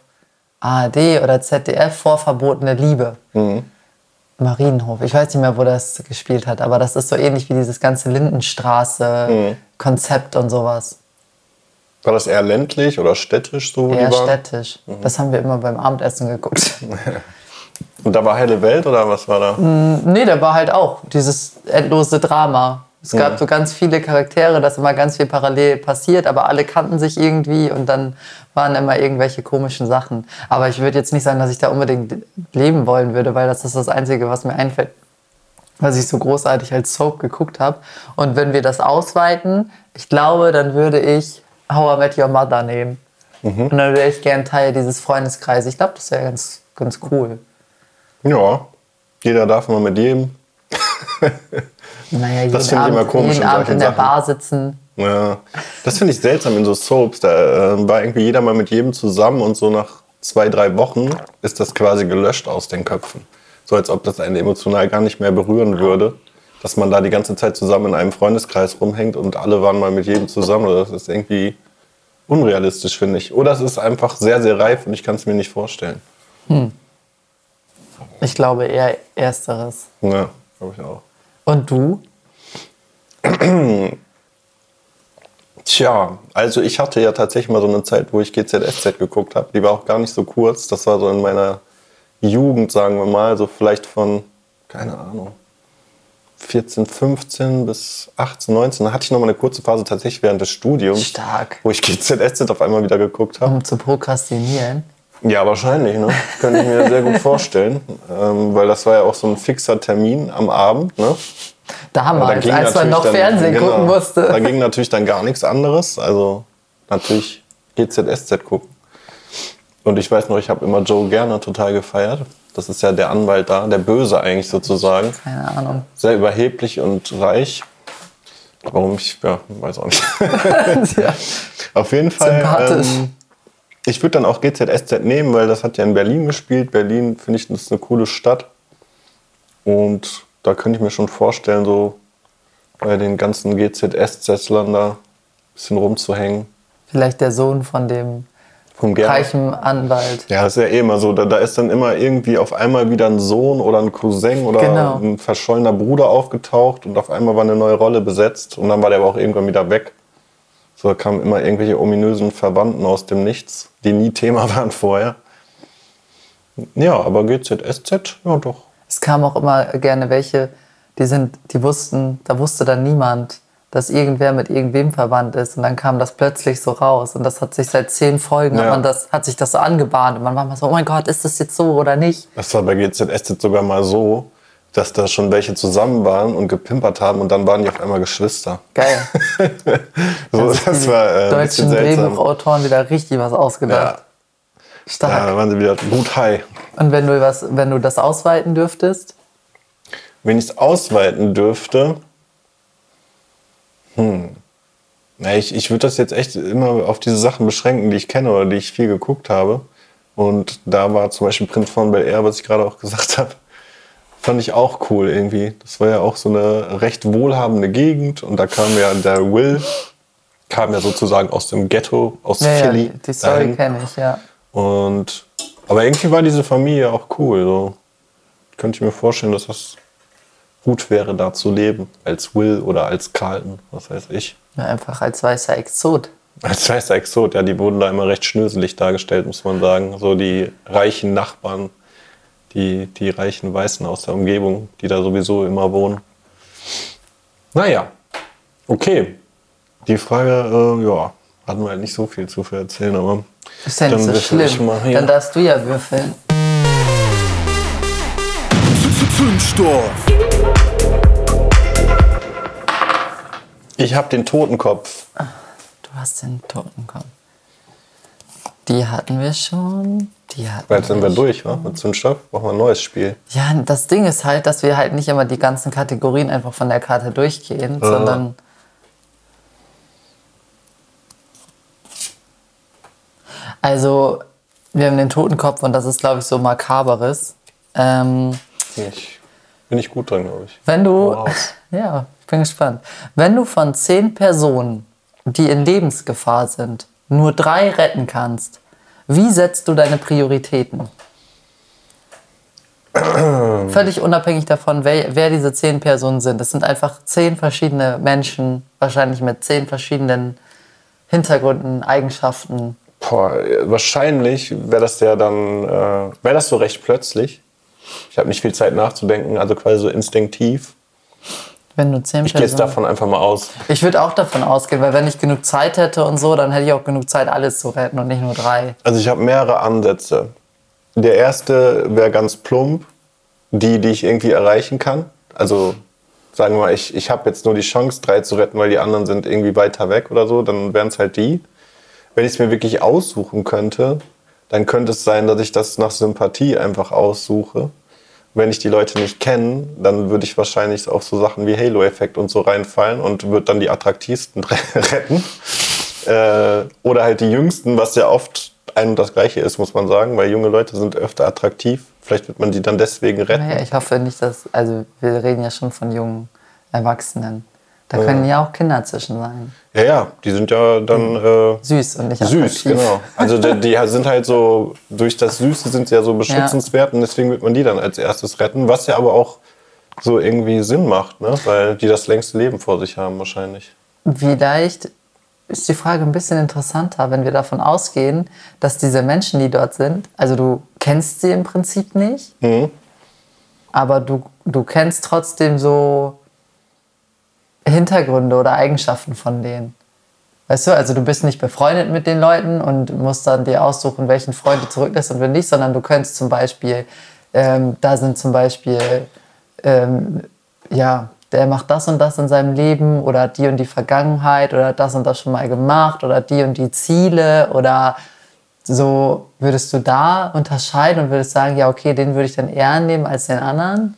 ARD oder ZDF vor verbotene Liebe. Marienhof. Ich weiß nicht mehr, wo das gespielt hat, aber das ist so ähnlich wie dieses ganze Lindenstraße-Konzept und sowas. War das eher ländlich oder städtisch so? Eher städtisch. Das haben wir immer beim Abendessen geguckt. *laughs* Und da war helle Welt oder was war da? Nee, da war halt auch dieses endlose Drama. Es gab so ganz viele Charaktere, dass immer ganz viel parallel passiert, aber alle kannten sich irgendwie und dann waren immer irgendwelche komischen Sachen. Aber ich würde jetzt nicht sagen, dass ich da unbedingt leben wollen würde, weil das ist das Einzige, was mir einfällt, was ich so großartig als Soap geguckt habe. Und wenn wir das ausweiten, ich glaube, dann würde ich How I Met Your Mother nehmen. Und dann wäre ich gern Teil dieses Freundeskreises. Ich glaube, das wäre ganz, ganz cool. Ja, jeder darf mal mit jedem. Naja, Das finde ich immer komisch jeden Abend in der Sachen. Bar sitzen. Ja, das finde ich seltsam in so Soaps. Da äh, war irgendwie jeder mal mit jedem zusammen und so nach zwei, drei Wochen ist das quasi gelöscht aus den Köpfen. So als ob das einen emotional gar nicht mehr berühren würde. Dass man da die ganze Zeit zusammen in einem Freundeskreis rumhängt und alle waren mal mit jedem zusammen. Das ist irgendwie unrealistisch, finde ich. Oder es ist einfach sehr, sehr reif und ich kann es mir nicht vorstellen. Ich glaube eher Ersteres. Ja, glaube ich auch. Und du? Tja, also ich hatte ja tatsächlich mal so eine Zeit, wo ich GZSZ geguckt habe. Die war auch gar nicht so kurz. Das war so in meiner Jugend, sagen wir mal, so vielleicht von, keine Ahnung, 14, 15 bis 18, 19. Da hatte ich noch mal eine kurze Phase tatsächlich während des Studiums, Stark. wo ich GZSZ auf einmal wieder geguckt habe. Um zu prokrastinieren. Ja, wahrscheinlich, ne? Könnte ich mir sehr gut vorstellen. Ähm, weil das war ja auch so ein fixer Termin am Abend, ne? Damals, ging als man noch dann- Fernsehen genau, gucken musste. Da ging natürlich dann gar nichts anderes. Also natürlich GZSZ gucken. Und ich weiß noch, ich habe immer Joe Gerner total gefeiert. Das ist ja der Anwalt da, der Böse eigentlich sozusagen. Keine Ahnung. Sehr überheblich und reich. Warum ich, ja, weiß auch nicht. *laughs* ja. Auf jeden Fall. Sympathisch. Ähm, ich würde dann auch GZSZ nehmen, weil das hat ja in Berlin gespielt. Berlin finde ich, das ist eine coole Stadt. Und da könnte ich mir schon vorstellen, so bei den ganzen GZSZ-Lern da ein bisschen rumzuhängen. Vielleicht der Sohn von dem Vom reichen Anwalt. Ja, das ist ja eh immer so. Da, da ist dann immer irgendwie auf einmal wieder ein Sohn oder ein Cousin oder Genau. ein verschollener Bruder aufgetaucht und auf einmal war eine neue Rolle besetzt und dann war der aber auch irgendwann wieder weg. So da kamen immer irgendwelche ominösen Verwandten aus dem Nichts, die nie Thema *laughs* waren vorher. Ja, aber GZSZ, ja doch. Es kam auch immer gerne welche, die sind, die wussten, da wusste dann niemand, dass irgendwer mit irgendwem verwandt ist. Und dann kam das plötzlich so raus. Und das hat sich seit zehn Folgen, Ja. das, hat sich das so angebahnt. Und man war mal so, oh mein Gott, ist das jetzt so oder nicht? Das war bei GZSZ sogar mal so, dass da schon welche zusammen waren und gepimpert haben und dann waren die auf einmal Geschwister. Geil. *laughs* So, Also das die war äh, deutschen. Drehbuchautoren wieder richtig was ausgedacht. Ja, Stark. da waren sie wieder gut high. Und wenn du, was, wenn du das ausweiten dürftest, Wenn ich es ausweiten dürfte, hm. Na, ich, ich würde das jetzt echt immer auf diese Sachen beschränken, die ich kenne oder die ich viel geguckt habe. Und da war zum Beispiel Prinz von Bel Air, was ich gerade auch gesagt *laughs* habe, fand ich auch cool irgendwie. Das war ja auch so eine recht wohlhabende Gegend und da kam ja der Will, kam ja sozusagen aus dem Ghetto, aus ja, ja, Philly. die Story kenne ich, ja. Und aber irgendwie war diese Familie auch cool. So. Könnte ich mir vorstellen, dass das gut wäre, da zu leben. Als Will oder als Carlton, was weiß ich. ja. Einfach als weißer Exot. Als weißer Exot, ja, die wurden da immer recht schnöselig dargestellt, muss man sagen. So die reichen Nachbarn, die, die reichen Weißen aus der Umgebung, die da sowieso immer wohnen. Naja, okay. Die Frage, äh, ja, hatten wir halt nicht so viel zu erzählen, aber Ist ja nicht so schlimm. mal hier. Dann darfst du ja würfeln. Zündstoff. Ich habe den Totenkopf. Du hast den Totenkopf. Die hatten wir schon. Die hatten Jetzt sind wir durch, wa? Mit Zündstoff brauchen wir ein neues Spiel. Ja, das Ding ist halt, dass wir halt nicht immer die ganzen Kategorien einfach von der Karte durchgehen, sondern. Also, wir haben den Totenkopf und das ist, glaube ich, so makaberes. Ähm, Ich, bin ich gut drin, glaube ich. wenn du. Raus. *laughs* Ja, ich bin gespannt. Wenn du von zehn Personen, die in Lebensgefahr sind, nur drei retten kannst, wie setzt du deine Prioritäten? *clears throat* Völlig unabhängig davon, wer, wer diese zehn Personen sind. Es sind einfach zehn verschiedene Menschen, wahrscheinlich mit zehn verschiedenen Hintergründen, Eigenschaften. Boah, wahrscheinlich wäre das ja dann, äh, wäre das so recht plötzlich. Ich habe nicht viel Zeit nachzudenken, also quasi so instinktiv. Wenn du zehn Ich gehe jetzt Personen. davon einfach mal aus. Ich würde auch davon ausgehen, weil wenn ich genug Zeit hätte und so, dann hätte ich auch genug Zeit, alles zu retten und nicht nur drei. Also ich habe mehrere Ansätze. Der erste wäre ganz plump, die, die ich irgendwie erreichen kann. Also sagen wir mal, ich, ich habe jetzt nur die Chance, drei zu retten, weil die anderen sind irgendwie weiter weg oder so, dann wären es halt die. Wenn ich es mir wirklich aussuchen könnte, dann könnte es sein, dass ich das nach Sympathie einfach aussuche. Wenn ich die Leute nicht kenne, dann würde ich wahrscheinlich auf so Sachen wie Halo-Effekt und so reinfallen und würde dann die attraktivsten *laughs* retten. Äh, oder halt die Jüngsten, was ja oft ein und das Gleiche ist, muss man sagen, weil junge Leute sind öfter attraktiv. Vielleicht wird man die dann deswegen retten. Naja, ich hoffe nicht, dass. Also, wir reden ja schon von jungen Erwachsenen. Da können ja auch Kinder zwischen sein. Ja, ja, die sind ja dann äh, Süß und nicht süß, attraktiv. genau. Also die, die *laughs* sind halt so, durch das Süße sind sie ja so beschützenswert und deswegen wird man die dann als erstes retten, was ja aber auch so irgendwie Sinn macht, ne? weil die das längste Leben vor sich haben wahrscheinlich. Vielleicht ist die Frage ein bisschen interessanter, wenn wir davon ausgehen, dass diese Menschen, die dort sind, also du kennst sie im Prinzip nicht, aber du, du kennst trotzdem so Hintergründe oder Eigenschaften von denen. Weißt du, also du bist nicht befreundet mit den Leuten und musst dann dir aussuchen, welchen Freund du zurücklässt und wen nicht, sondern du könntest zum Beispiel, ähm, da sind zum Beispiel, ähm, ja, der macht das und das in seinem Leben oder die und die Vergangenheit oder das und das schon mal gemacht oder die und die Ziele oder so würdest du da unterscheiden und würdest sagen, ja, okay, den würde ich dann eher nehmen als den anderen?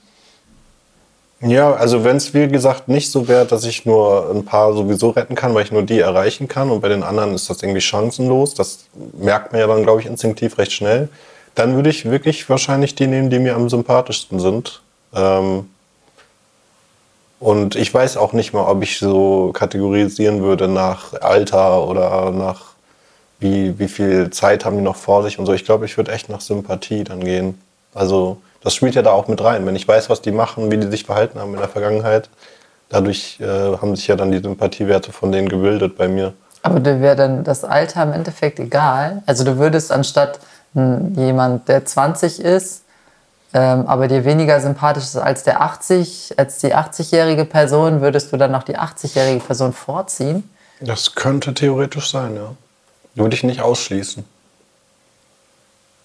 Ja, also wenn es wie gesagt nicht so wäre, dass ich nur ein paar sowieso retten kann, weil ich nur die erreichen kann und bei den anderen ist das irgendwie chancenlos, das merkt man ja dann, glaube ich, instinktiv recht schnell, dann würde ich wirklich wahrscheinlich die nehmen, die mir am sympathischsten sind. Ähm und ich weiß auch nicht mal, ob ich so kategorisieren würde nach Alter oder nach wie, wie viel Zeit haben die noch vor sich und so. Ich glaube, ich würde echt nach Sympathie dann gehen. Also das spielt ja da auch mit rein. Wenn ich weiß, was die machen, wie die sich verhalten haben in der Vergangenheit, dadurch äh, haben sich ja dann die Sympathiewerte von denen gebildet bei mir. Aber dir wäre dann das Alter im Endeffekt egal. Also du würdest anstatt hm, jemand, der 20 ist, ähm, aber dir weniger sympathisch ist als der 80, als die 80-jährige Person, würdest du dann noch die 80-jährige Person vorziehen? Das könnte theoretisch sein, ja. Würde ich nicht ausschließen.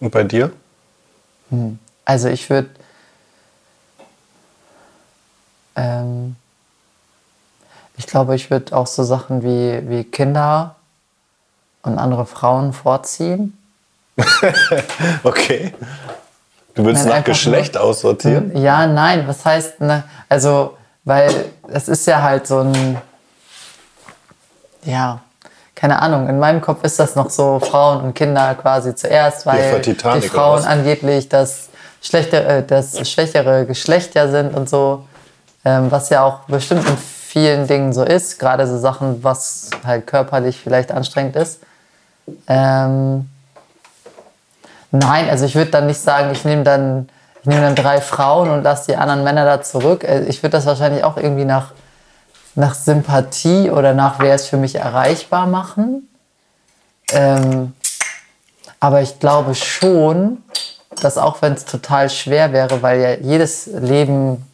Und bei dir? Also ich würde ähm, ich glaube, ich würde auch so Sachen wie, wie Kinder und andere Frauen vorziehen. *laughs* Okay. Du willst Nein, nach Geschlecht aussortieren? Ja, nein, was heißt, ne? also, weil es ist ja halt so ein, ja, keine Ahnung, in meinem Kopf ist das noch so Frauen und Kinder quasi zuerst, weil die Frauen angeblich das, schlechte, äh, das schwächere Geschlecht ja sind und so, ähm, was ja auch bestimmt in vielen Dingen so ist, gerade so Sachen, was halt körperlich vielleicht anstrengend ist. Ähm, Nein, also ich würde dann nicht sagen, ich nehme dann, ich nehme dann drei Frauen und lasse die anderen Männer da zurück. Äh, Ich würde das wahrscheinlich auch irgendwie nach, nach Sympathie oder nach wer es für mich erreichbar machen. Ähm, aber ich glaube schon, dass auch wenn es total schwer wäre, weil ja jedes Leben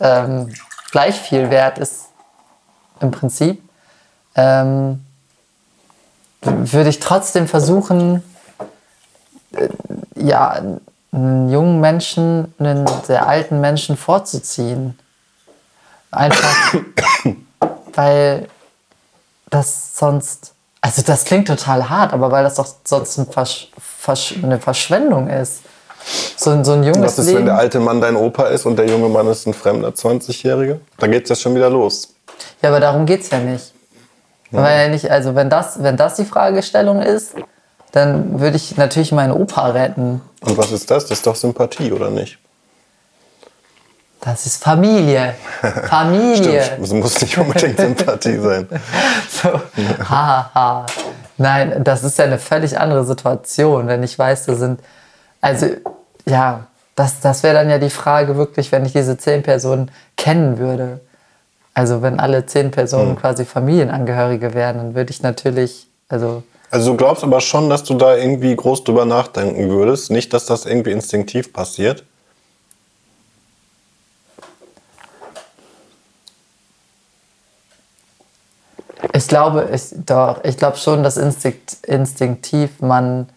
ähm, gleich viel wert ist, im Prinzip, ähm, würde ich trotzdem versuchen, ja, einen jungen Menschen, einen sehr alten Menschen vorzuziehen. Einfach, *coughs* weil das sonst, also das klingt total hart, aber weil das doch sonst ein Versch Versch eine Verschwendung ist. So, ein- so ein junges Was ist, Leben. wenn der alte Mann dein Opa ist und der junge Mann ist ein fremder 20-Jähriger? Da geht's ja schon wieder los. Ja, aber darum geht's ja nicht. Weil ja nicht, also wenn das, wenn das die Fragestellung ist, dann würde ich natürlich meinen Opa retten. Und was ist das? Das ist doch Sympathie, oder nicht? Das ist Familie. *laughs* Familie. Stimmt, es muss nicht unbedingt Sympathie sein. *laughs* So, ha, ha. Nein, das ist ja eine völlig andere Situation, wenn ich weiß, da sind. Also, ja, das, das wäre dann ja die Frage wirklich, wenn ich diese zehn Personen kennen würde. Also, wenn alle zehn Personen quasi Familienangehörige wären, dann würde ich natürlich, also, Also du glaubst aber schon, dass du da irgendwie groß drüber nachdenken würdest. Nicht, dass das irgendwie instinktiv passiert. Ich glaube, ich, doch, ich glaube schon, dass instinkt, instinktiv man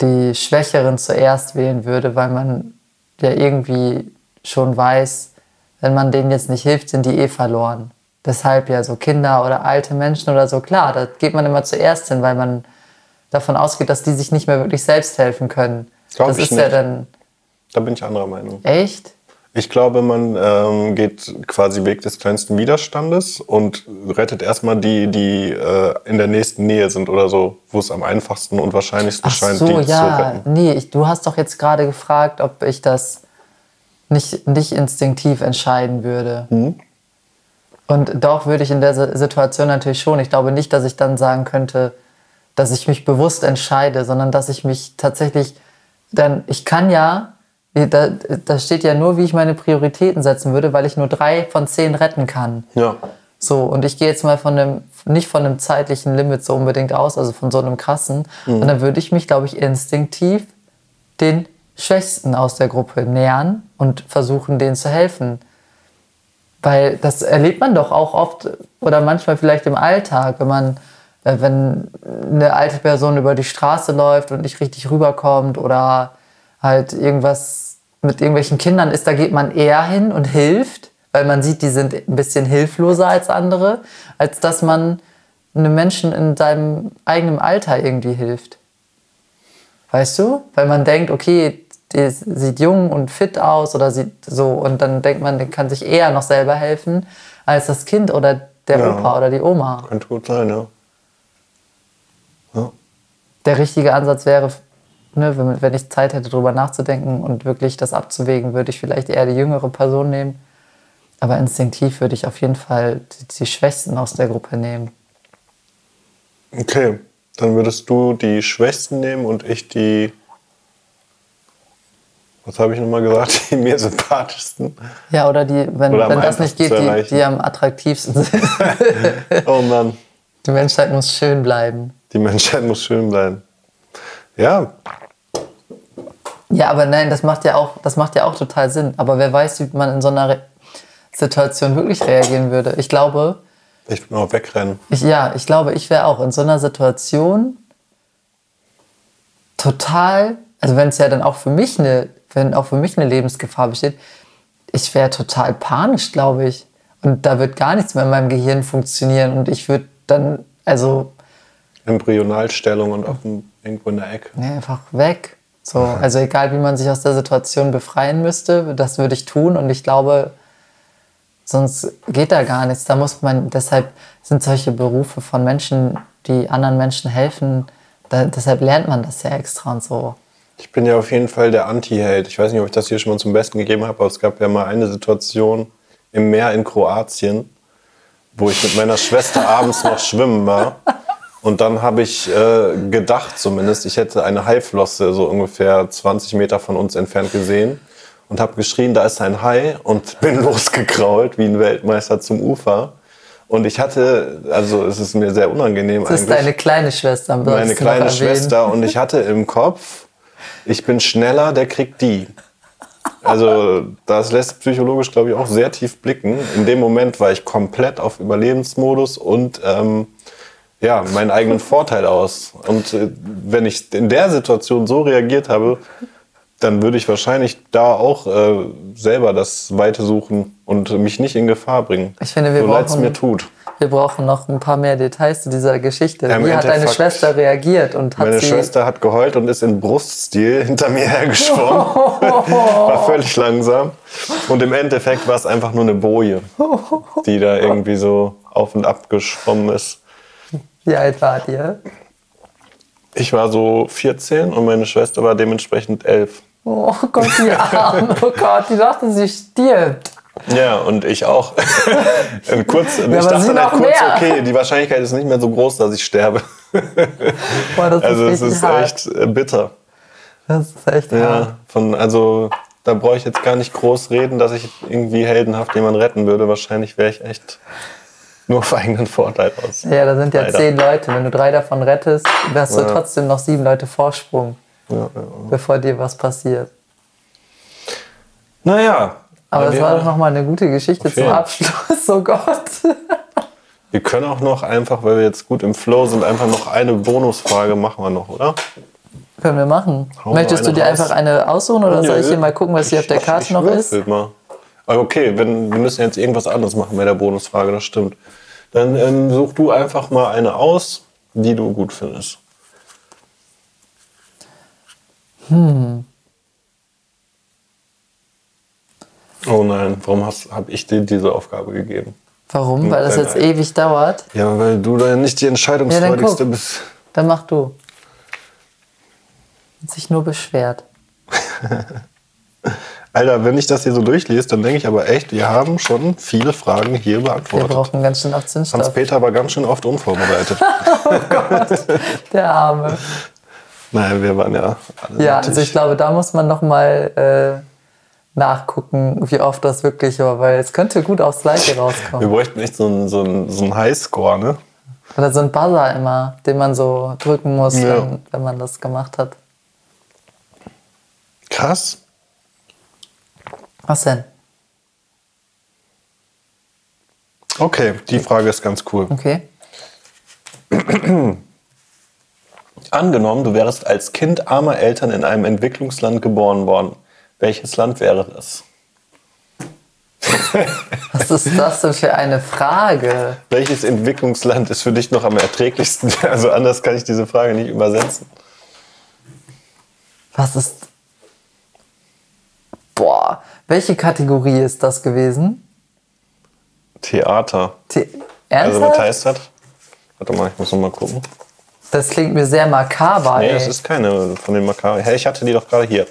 die Schwächeren zuerst wählen würde, weil man ja irgendwie schon weiß, wenn man denen jetzt nicht hilft, sind die eh verloren. Deshalb ja so Kinder oder alte Menschen oder so, klar, da geht man immer zuerst hin, weil man davon ausgeht, dass die sich nicht mehr wirklich selbst helfen können. Glaub das ich ist ja nicht. dann Da bin ich anderer Meinung. echt. Ich glaube, man ähm, geht quasi Weg des kleinsten Widerstandes und rettet erstmal die, die äh, in der nächsten Nähe sind oder so, wo es am einfachsten und wahrscheinlichsten Ach scheint, so, die zu ja. retten. Nee, ich, du hast doch jetzt gerade gefragt, ob ich das nicht, nicht instinktiv entscheiden würde. Hm? Und doch würde ich in der Si- Situation natürlich schon. Ich glaube nicht, dass ich dann sagen könnte, dass ich mich bewusst entscheide, sondern dass ich mich tatsächlich dann, ich kann ja, da, da steht ja nur, wie ich meine Prioritäten setzen würde, weil ich nur drei von zehn retten kann. Ja. So, und ich gehe jetzt mal von einem, nicht von einem zeitlichen Limit so unbedingt aus, also von so einem krassen. Und dann würde ich mich, glaube ich, instinktiv den Schwächsten aus der Gruppe nähern und versuchen, denen zu helfen. Weil das erlebt man doch auch oft oder manchmal vielleicht im Alltag, wenn man, äh, wenn eine alte Person über die Straße läuft und nicht richtig rüberkommt oder halt irgendwas mit irgendwelchen Kindern ist, da geht man eher hin und hilft, weil man sieht, die sind ein bisschen hilfloser als andere, als dass man einem Menschen in seinem eigenen Alter irgendwie hilft. Weißt du? Weil man denkt, okay, die sieht jung und fit aus oder sieht so und dann denkt man, der kann sich eher noch selber helfen als das Kind oder der Ja. Opa oder die Oma. Könnte gut sein, ja. ja. Der richtige Ansatz wäre, ne, wenn, wenn ich Zeit hätte, darüber nachzudenken und wirklich das abzuwägen, würde ich vielleicht eher die jüngere Person nehmen. Aber instinktiv würde ich auf jeden Fall die, die Schwächsten aus der Gruppe nehmen. Okay, dann würdest du die Schwächsten nehmen und ich die. Was habe ich nochmal gesagt? *laughs* Die mir sympathischsten. Ja, oder die, wenn, Oder wenn das nicht geht, die, die am attraktivsten sind. *laughs* Oh Mann, die Menschheit muss schön bleiben. die Menschheit muss schön bleiben. Ja, Ja, aber nein, das macht ja auch, das macht ja auch total Sinn. Aber wer weiß, wie man in so einer Re Situation wirklich reagieren würde. Ich glaube, ich will mal wegrennen. ich, ja, ich glaube, ich wäre auch in so einer Situation total, also wenn es ja dann auch für mich eine, wenn auch für mich eine Lebensgefahr besteht, ich wäre total panisch, glaube ich. Und da wird gar nichts mehr in meinem Gehirn funktionieren. Und ich würde dann, also Embryonalstellung und auf dem, irgendwo in der Ecke. Nee, einfach weg. So, also egal, wie man sich aus der Situation befreien müsste, das würde ich tun und ich glaube, sonst geht da gar nichts. Da muss man, deshalb sind solche Berufe von Menschen, die anderen Menschen helfen, da, deshalb lernt man das ja extra und so. Ich bin ja auf jeden Fall der Anti-Held. Ich weiß nicht, ob ich das hier schon mal zum Besten gegeben habe, aber es gab ja mal eine Situation im Meer in Kroatien, wo ich mit meiner Schwester abends noch schwimmen war. Und dann habe ich äh, gedacht zumindest, ich hätte eine Haiflosse so ungefähr 20 Meter von uns entfernt gesehen und habe geschrien, da ist ein Hai und *laughs* bin losgekrault wie ein Weltmeister zum Ufer. Und ich hatte, also es ist mir sehr unangenehm Das ist deine kleine Schwester, meine kleine. Schwester und ich hatte im Kopf, ich bin schneller, der kriegt die. Also das lässt psychologisch, glaube ich, auch sehr tief blicken. In dem Moment war ich komplett auf Überlebensmodus und ähm, ja, meinen eigenen Vorteil aus. Und äh, wenn ich in der Situation so reagiert habe, dann würde ich wahrscheinlich da auch äh, selber das Weite suchen und mich nicht in Gefahr bringen. Ich finde, wir so leid es brauchen- mir tut. Wir brauchen noch ein paar mehr Details zu dieser Geschichte. Ja, Wie hat deine Schwester reagiert und hat Meine Schwester hat geheult und ist in Bruststil hinter mir hergeschwommen. *laughs* war völlig langsam. Und im Endeffekt war es einfach nur eine Boje, die da irgendwie so auf und ab geschwommen ist. Wie alt wart ihr? Ich war so 14 und meine Schwester war dementsprechend 11. Oh Gott, die Arme. Oh Gott, die dachte, sie stirbt. Ja, und ich auch. *laughs* Und kurz, Ja, ich dachte noch kurz, mehr. okay, die Wahrscheinlichkeit ist nicht mehr so groß, dass ich sterbe. *laughs* Boah, das Also ist es ist hart. echt äh, bitter. Das ist echt hart. Ja, von, also da brauche ich jetzt gar nicht groß reden, dass ich irgendwie heldenhaft jemanden retten würde. Wahrscheinlich wäre ich echt nur auf eigenen Vorteil aus. Ja, da sind ja Leider. zehn Leute. Wenn du drei davon rettest, hast du Ja. trotzdem noch sieben Leute Vorsprung, Ja, ja. bevor dir was passiert. Naja. Aber das war doch nochmal eine gute Geschichte zum. Abschluss. *laughs* Oh Gott. wir können auch noch einfach, weil wir jetzt gut im Flow sind, einfach noch eine Bonusfrage machen wir noch, oder? Können wir machen. Hau Möchtest du dir raus. einfach eine aussuchen oder soll ich Nö. hier mal gucken, was hier auf der Karte ich noch ist? Mal. Aber okay, wenn, wir müssen jetzt irgendwas anderes machen bei der Bonusfrage, das stimmt. Dann ähm, such du einfach mal eine aus, die du gut findest. Hm. Oh nein, warum habe ich dir diese Aufgabe gegeben? Warum? Weil das jetzt ewig dauert. Ja, weil du da nicht die Entscheidungsfreudigste guck. bist. Dann mach du. Hat sich nur beschwert. *laughs* Alter, wenn ich das hier so durchlese, dann denke ich aber echt, wir haben schon viele Fragen hier Wir beantwortet. brauchen ganz schön auf Zündstoff. Hans-Peter war ganz schön oft unvorbereitet. *laughs* Der Arme. Nein, wir waren ja alle Ja, also ich glaube, da muss man noch mal äh, nachgucken, wie oft das wirklich war, weil es könnte gut aufs Gleiche Wir rauskommen. bräuchten echt so einen, so so einen Highscore, ne? Oder so ein Buzzer immer, den man so drücken muss, Ja. wenn, wenn man das gemacht hat. Krass. Was denn? Okay, die Frage ist ganz cool. Okay. Angenommen, du wärst als Kind armer Eltern in einem Entwicklungsland geboren worden. Welches Land wäre das? Was ist das denn für eine Frage? Welches Entwicklungsland ist für dich noch am erträglichsten? *laughs* Also anders kann ich diese Frage nicht übersetzen. Was ist. Boah, welche Kategorie ist das gewesen? Theater. The Also Ernsthaft? mit Heißstadt. Warte mal, ich muss noch mal gucken. das klingt mir sehr makaber. Nee, ey. das ist keine von den Makari. Hey, ich hatte die doch gerade hier.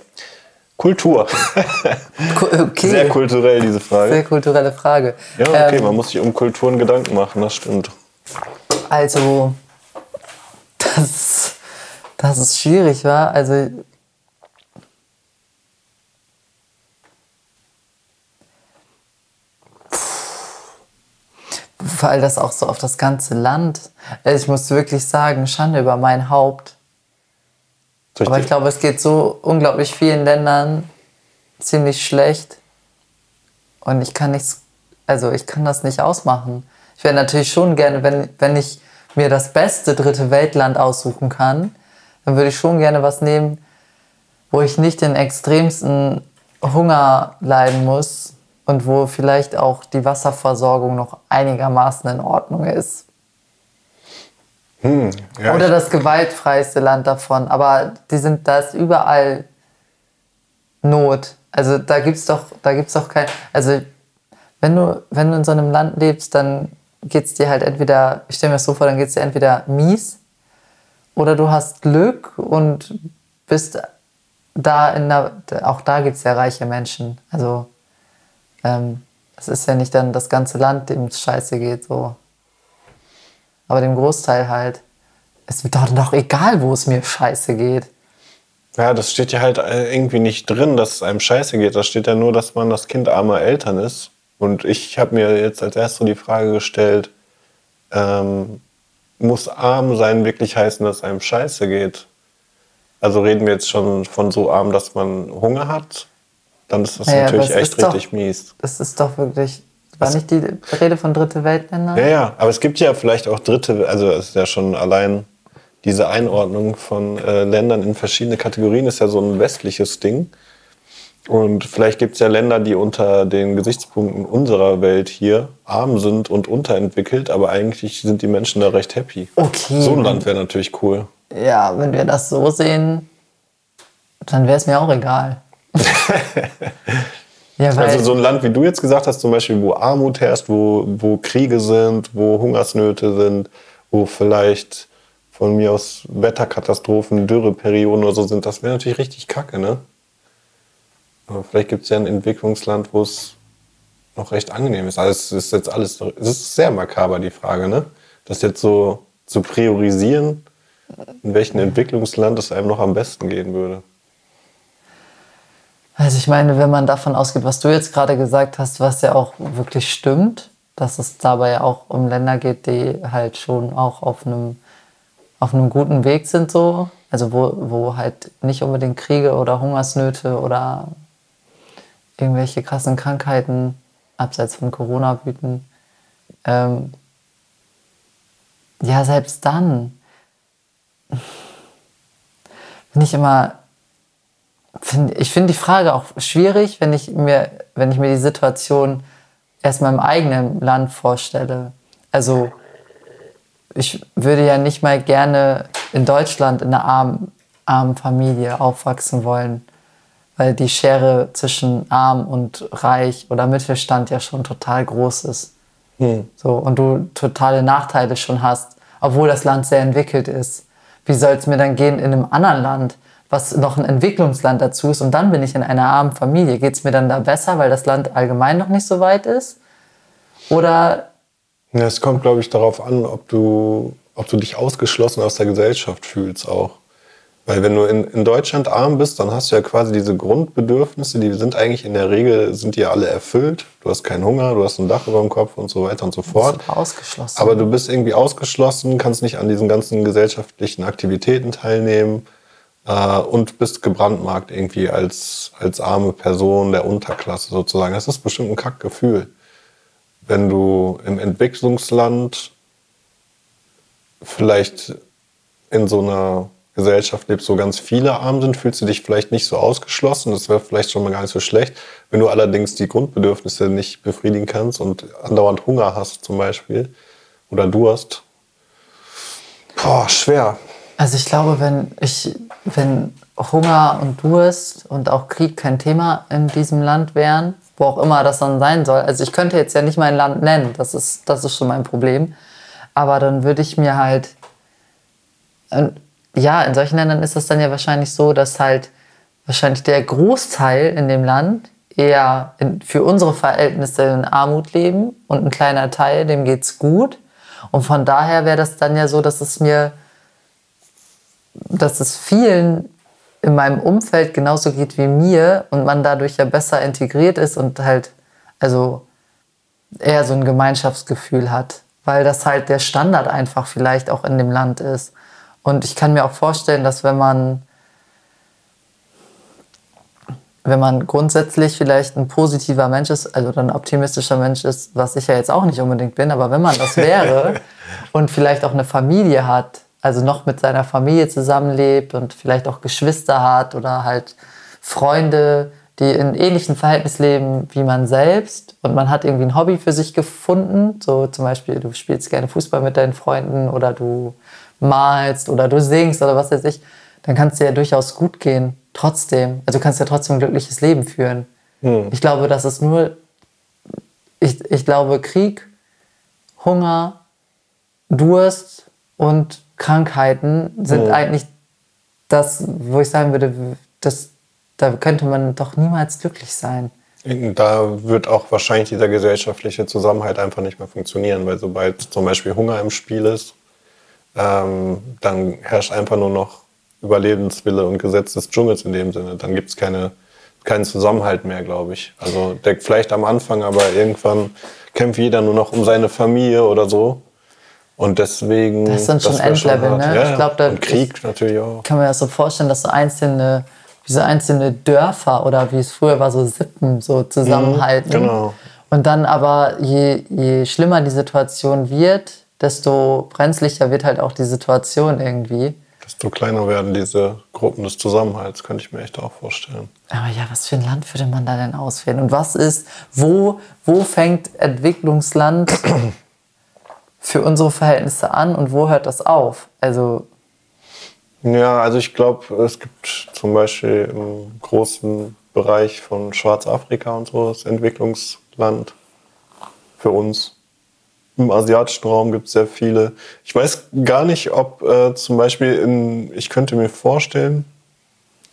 Kultur. *laughs* Ku- okay. Sehr kulturell, diese Frage. Sehr kulturelle Frage. Ja, okay, Ähm, man muss sich um Kulturen Gedanken machen, das stimmt. Also, das, das ist schwierig, war. Also, weil das auch so auf das ganze Land. Also ich muss wirklich sagen, Schande über mein Haupt. Soll Aber ich glaube, es geht so unglaublich vielen Ländern ziemlich schlecht. Und ich kann nichts, also ich kann das nicht ausmachen. Ich wäre natürlich schon gerne, wenn, wenn ich mir das beste dritte Weltland aussuchen kann, dann würde ich schon gerne was nehmen, wo ich nicht den extremsten Hunger leiden muss und wo vielleicht auch die Wasserversorgung noch einigermaßen in Ordnung ist. ja, Oder das gewaltfreiste Land davon. Aber die sind, da ist überall Not. Also da gibt's doch, da gibt's doch kein. Also wenn du, wenn du in so einem Land lebst, dann geht's dir halt entweder, ich stelle mir das so vor, dann geht's dir entweder mies oder du hast Glück und bist da in der, auch da gibt's ja reiche Menschen. Also ähm, es ist ja nicht dann das ganze Land, dem es scheiße geht, so. Aber dem Großteil halt. Es wird doch doch egal, wo es mir scheiße geht. ja, das steht ja halt äh, irgendwie nicht drin, dass es einem scheiße geht. Da steht ja nur, dass man das Kind armer Eltern ist. Und ich habe mir jetzt als erstes so die Frage gestellt, ähm, muss arm sein wirklich heißen, dass es einem scheiße geht? Also reden wir jetzt schon von so arm, dass man Hunger hat? Dann ist das Naja, natürlich echt ist doch- richtig mies. Das ist doch wirklich. War nicht die Rede von Dritte Weltländern? Ja, ja, aber es gibt ja vielleicht auch dritte, also es ist ja schon allein diese Einordnung von äh, Ländern in verschiedene Kategorien ist ja so ein westliches Ding. Und vielleicht gibt es ja Länder, die unter den Gesichtspunkten unserer Welt hier arm sind und unterentwickelt, aber eigentlich sind die Menschen da recht happy. Okay. So ein Land wäre natürlich cool. Ja, wenn wir das so sehen, dann wäre es mir auch egal. *laughs* ja. Also so ein Land, wie du jetzt gesagt hast, zum Beispiel, wo Armut herrscht, wo, wo Kriege sind, wo Hungersnöte sind, wo vielleicht von mir aus Wetterkatastrophen, Dürreperioden oder so sind, das wäre natürlich richtig kacke, ne? Aber vielleicht gibt es ja ein Entwicklungsland, wo es noch recht angenehm ist. Also es ist jetzt alles, es ist sehr makaber, die Frage, ne? Das jetzt so zu priorisieren, in welchem Entwicklungsland es einem noch am besten gehen würde. Also ich meine, wenn man davon ausgeht, was du jetzt gerade gesagt hast, was ja auch wirklich stimmt, dass es dabei auch um Länder geht, die halt schon auch auf einem, auf einem guten Weg sind so. Also wo, wo halt nicht unbedingt Kriege oder Hungersnöte oder irgendwelche krassen Krankheiten abseits von Corona wüten. Ähm, ja, selbst dann bin ich immer Find, ich finde die Frage auch schwierig, wenn ich mir, wenn ich mir die Situation erstmal im eigenen Land vorstelle. Also ich würde ja nicht mal gerne in Deutschland in einer armen, armen Familie aufwachsen wollen, weil die Schere zwischen arm und reich oder Mittelstand ja schon total groß ist. So, und du totale Nachteile schon hast, obwohl das Land sehr entwickelt ist. Wie soll es mir dann gehen in einem anderen Land, was noch ein Entwicklungsland dazu ist und dann bin ich in einer armen Familie. Geht es mir dann da besser, weil das Land allgemein noch nicht so weit ist? Oder Ja, es kommt, glaube ich, darauf an, ob du, ob du dich ausgeschlossen aus der Gesellschaft fühlst auch. Weil wenn du in, in Deutschland arm bist, dann hast du ja quasi diese Grundbedürfnisse, die sind eigentlich in der Regel, sind die ja alle erfüllt. Du hast keinen Hunger, du hast ein Dach über dem Kopf und so weiter und so fort. ausgeschlossen? Aber du bist irgendwie ausgeschlossen, kannst nicht an diesen ganzen gesellschaftlichen Aktivitäten teilnehmen äh, und bist gebrandmarkt irgendwie als, als arme Person der Unterklasse sozusagen. Das ist bestimmt ein Kackgefühl. Wenn du im Entwicklungsland vielleicht in so einer Gesellschaft lebst, wo ganz viele arm sind, fühlst du dich vielleicht nicht so ausgeschlossen. Das wäre vielleicht schon mal gar nicht so schlecht. Wenn du allerdings die Grundbedürfnisse nicht befriedigen kannst und andauernd Hunger hast zum Beispiel oder Durst. Boah, schwer. Also ich glaube, wenn ich, wenn Hunger und Durst und auch Krieg kein Thema in diesem Land wären, wo auch immer das dann sein soll. Also ich könnte jetzt ja nicht mein Land nennen, das ist, das ist schon mein Problem. Aber dann würde ich mir halt, ja, in solchen Ländern ist es dann ja wahrscheinlich so, dass halt wahrscheinlich der Großteil in dem Land eher in, für unsere Verhältnisse in Armut leben und ein kleiner Teil, dem geht's gut. Und von daher wäre das dann ja so, dass es mir dass es vielen in meinem Umfeld genauso geht wie mir und man dadurch ja besser integriert ist und halt, also eher so ein Gemeinschaftsgefühl hat, weil das halt der Standard einfach vielleicht auch in dem Land ist. Und ich kann mir auch vorstellen, dass wenn man, wenn man grundsätzlich vielleicht ein positiver Mensch ist, also ein optimistischer Mensch ist, was ich ja jetzt auch nicht unbedingt bin, aber wenn man das *laughs* wäre und vielleicht auch eine Familie hat, also noch mit seiner Familie zusammenlebt und vielleicht auch Geschwister hat oder halt Freunde, die in ähnlichen Verhältnissen leben wie man selbst und man hat irgendwie ein Hobby für sich gefunden, so zum Beispiel du spielst gerne Fußball mit deinen Freunden oder du malst oder du singst oder was weiß ich, dann kann es dir ja durchaus gut gehen, trotzdem. Also du kannst ja trotzdem ein glückliches Leben führen. Hm. Ich glaube, das ist nur, ich, ich glaube, Krieg, Hunger, Durst und Krankheiten sind Mhm. eigentlich das, wo ich sagen würde, das, da könnte man doch niemals glücklich sein. Da wird auch wahrscheinlich dieser gesellschaftliche Zusammenhalt einfach nicht mehr funktionieren, weil sobald zum Beispiel Hunger im Spiel ist, ähm, dann herrscht einfach nur noch Überlebenswille und Gesetz des Dschungels in dem Sinne. Dann gibt es keine, keinen Zusammenhalt mehr, glaube ich. Also der, vielleicht am Anfang, aber irgendwann kämpft jeder nur noch um seine Familie oder so. Und deswegen. Das ist dann schon Endlevel, hart. ne? Ja, Ich glaub, da- und Krieg natürlich auch. kann mir das so vorstellen, dass so einzelne, wie so einzelne Dörfer oder wie es früher war, so Sippen so zusammenhalten. Mhm, genau. Und dann aber, je, je schlimmer die Situation wird, desto brenzlicher wird halt auch die Situation irgendwie. Desto kleiner werden diese Gruppen des Zusammenhalts, könnte ich mir echt auch vorstellen. Aber ja, was für ein Land würde man da denn auswählen? Und was ist, wo, wo fängt Entwicklungsland für unsere Verhältnisse an und wo hört das auf? Also, Ja, also ich glaube, es gibt zum Beispiel im großen Bereich von Schwarzafrika und so das Entwicklungsland für uns. Im asiatischen Raum gibt es sehr viele. Ich weiß gar nicht, ob äh, zum Beispiel in, ich könnte mir vorstellen,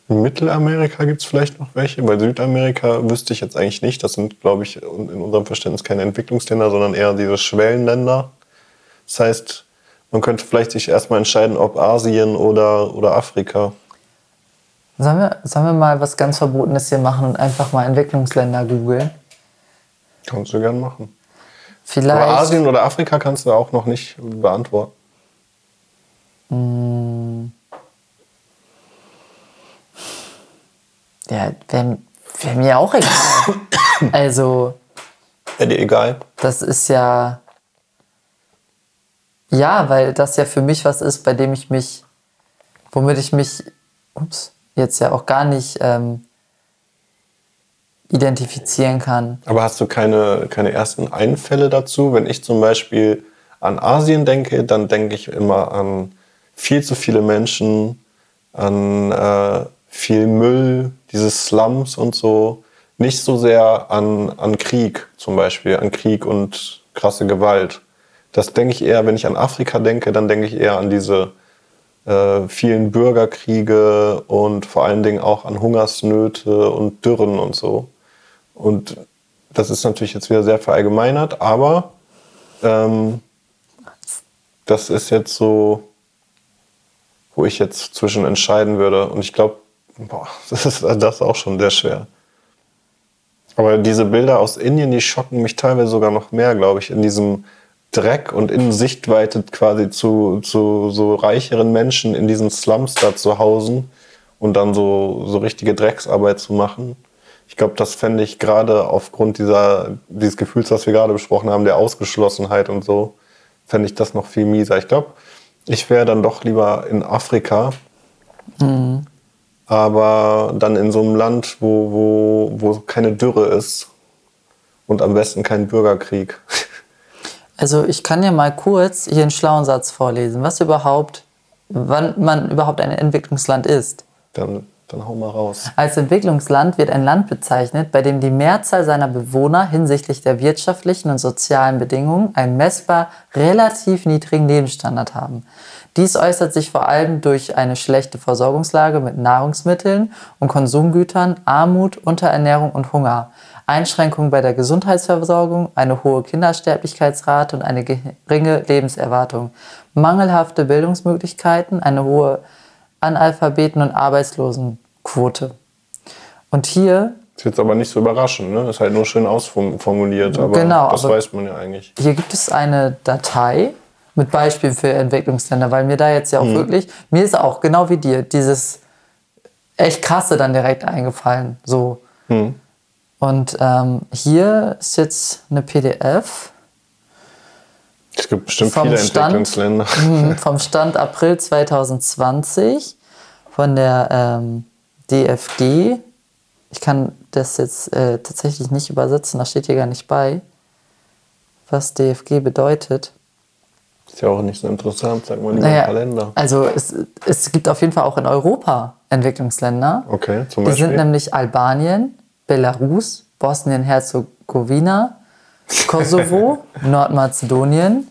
in Mittelamerika gibt es vielleicht noch welche, weil Südamerika wüsste ich jetzt eigentlich nicht. Das sind, glaube ich, in unserem Verständnis keine Entwicklungsländer, sondern eher diese Schwellenländer. Das heißt, man könnte vielleicht sich erstmal entscheiden, ob Asien oder, oder Afrika. sollen wir, sollen wir mal was ganz Verbotenes hier machen und einfach mal Entwicklungsländer googeln? Kannst du gern machen. Vielleicht. Aber Asien oder Afrika kannst du auch noch nicht beantworten. Ja, wäre wär mir auch egal. *coughs* also, Wäre dir egal. das ist ja. Ja, weil das ja für mich was ist, bei dem ich mich, womit ich mich, ups, jetzt ja auch gar nicht ähm, identifizieren kann. Aber hast du keine, keine ersten Einfälle dazu? Wenn ich zum Beispiel an Asien denke, dann denke ich immer an viel zu viele Menschen, an äh, viel Müll, diese Slums und so. Nicht so sehr an, an Krieg zum Beispiel, an Krieg und krasse Gewalt. Das denke ich eher, wenn ich an Afrika denke, dann denke ich eher an diese äh, vielen Bürgerkriege und vor allen Dingen auch an Hungersnöte und Dürren und so. Und das ist natürlich jetzt wieder sehr verallgemeinert, aber ähm, das ist jetzt so, wo ich jetzt zwischen entscheiden würde. Und ich glaube, *laughs* das ist das auch schon sehr schwer. Aber diese Bilder aus Indien, die schocken mich teilweise sogar noch mehr, glaube ich, in diesem Dreck und in Sichtweite quasi zu, zu so reicheren Menschen in diesen Slums da zu hausen und dann so, so richtige Drecksarbeit zu machen. Ich glaube, das fände ich gerade aufgrund dieser, dieses Gefühls, was wir gerade besprochen haben, der Ausgeschlossenheit und so, fände ich das noch viel mieser. Ich glaube, ich wäre dann doch lieber in Afrika, mhm. aber dann in so einem Land, wo, wo, wo keine Dürre ist und am besten kein Bürgerkrieg. *laughs* Also ich kann ja mal kurz hier einen schlauen Satz vorlesen, was überhaupt, wann man überhaupt ein Entwicklungsland ist. Dann, dann hau mal raus. Als Entwicklungsland wird ein Land bezeichnet, bei dem die Mehrzahl seiner Bewohner hinsichtlich der wirtschaftlichen und sozialen Bedingungen einen messbar relativ niedrigen Lebensstandard haben. Dies äußert sich vor allem durch eine schlechte Versorgungslage mit Nahrungsmitteln und Konsumgütern, Armut, Unterernährung und Hunger. Einschränkungen bei der Gesundheitsversorgung, eine hohe Kindersterblichkeitsrate und eine geringe Lebenserwartung, mangelhafte Bildungsmöglichkeiten, eine hohe Analphabeten- und Arbeitslosenquote. Und hier. Das ist jetzt aber nicht so überraschend, ne? Das ist halt nur schön ausformuliert, aber genau, das aber weiß man ja eigentlich. Hier gibt es eine Datei mit Beispielen für Entwicklungsländer, weil mir da jetzt ja auch mhm. wirklich, mir ist auch genau wie dir dieses echt krasse dann direkt eingefallen. So. Mhm. Und ähm, hier ist jetzt eine PDF. Es gibt bestimmt viele Stand, Entwicklungsländer. *laughs* Mhm, vom Stand April 2020 von der ähm, DFG. Ich kann das jetzt äh, tatsächlich nicht übersetzen, das steht hier gar nicht bei, was DFG bedeutet. Ist ja auch nicht so interessant, sag mal lieber naja, Kalender. Also es, es gibt auf jeden Fall auch in Europa Entwicklungsländer. Okay, zum Beispiel. Die sind nämlich Albanien, Belarus, Bosnien-Herzegowina, *laughs* Kosovo, Nordmazedonien,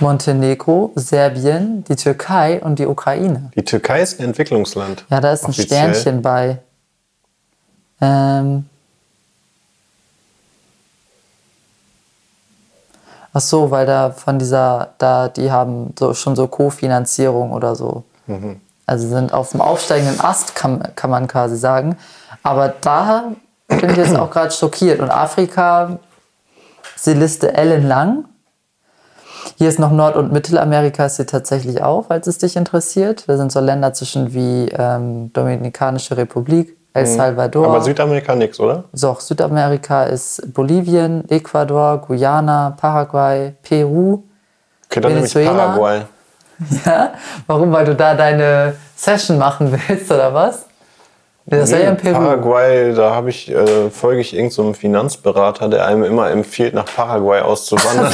Montenegro, Serbien, die Türkei und die Ukraine. Die Türkei ist ein Entwicklungsland. Ja, da ist offiziell. ein Sternchen bei. Ähm Ach so, weil da von dieser, da, die haben so schon so Kofinanzierung oder so. Mhm. Also sind auf dem aufsteigenden Ast, kann, kann man quasi sagen. Aber da bin ich jetzt auch *clears throat* gerade schockiert. Und Afrika ist die Liste ellenlang. Hier ist noch Nord- und Mittelamerika ist hier tatsächlich auch, falls es dich interessiert. Da sind so Länder zwischen wie ähm, Dominikanische Republik, El mhm. Salvador. Aber Südamerika nichts, oder? So, Südamerika ist Bolivien, Ecuador, Guyana, Paraguay, Peru, okay, dann Venezuela. Paraguay. *laughs* Ja, warum? Weil du da deine Session machen willst, oder was? Das nee, ja in Peru. Paraguay, da habe ich, äh, folge ich irgendeinem so Finanzberater, der einem immer empfiehlt, nach Paraguay auszuwandern.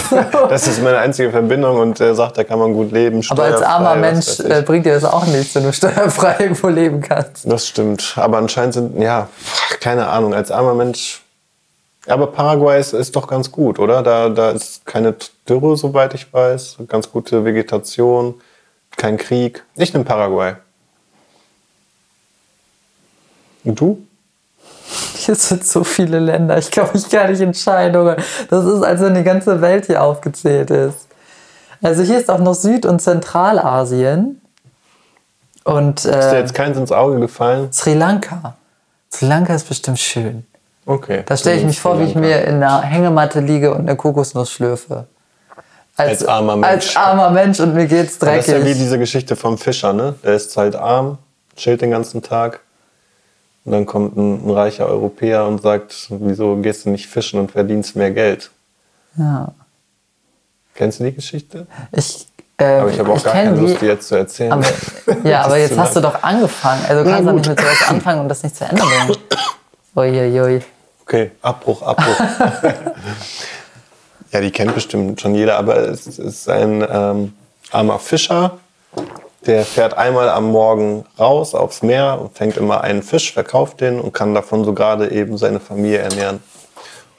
das ist meine einzige Verbindung und der sagt, da kann man gut leben. Aber als armer Mensch äh, bringt dir das auch nichts, wenn du *laughs* steuerfrei irgendwo leben kannst. Das stimmt. Aber anscheinend sind, ja, keine Ahnung, als armer Mensch. Aber Paraguay ist, ist doch ganz gut, oder? Da, da ist keine Dürre, soweit ich weiß. Ganz gute Vegetation, kein Krieg. Ich nehme Paraguay. Und du? Hier sind so viele Länder. Ich kann mich gar nicht entscheiden. Das ist, als wenn die ganze Welt hier aufgezählt ist. Also hier ist auch noch Süd- und Zentralasien. Und, äh, ist dir jetzt keins ins Auge gefallen? Sri Lanka. Sri Lanka ist bestimmt schön. Okay. Da stelle ich mich vor, wie ich mir in einer Hängematte liege und eine Kokosnuss schlürfe. Als, als, armer Mensch. Als armer Mensch und mir geht's dreckig. das ist ja wie diese Geschichte vom Fischer, ne? Der ist halt arm, chillt den ganzen Tag und dann kommt ein, ein, reicher Europäer und sagt, wieso gehst du nicht fischen und verdienst mehr Geld? Ja. Kennst du die Geschichte? Ich, äh, aber ich habe auch gar keine die, Lust, die jetzt zu erzählen. Aber, ja, aber jetzt hast du doch angefangen. Also du kannst doch nicht mit sowas anfangen und das nicht zu Ende bringen. Uiuiui. Okay, Abbruch, Abbruch. *laughs* ja, die kennt bestimmt schon jeder, aber es ist ein ähm, armer Fischer, der fährt einmal am Morgen raus aufs Meer und fängt immer einen Fisch, verkauft den und kann davon so gerade eben seine Familie ernähren.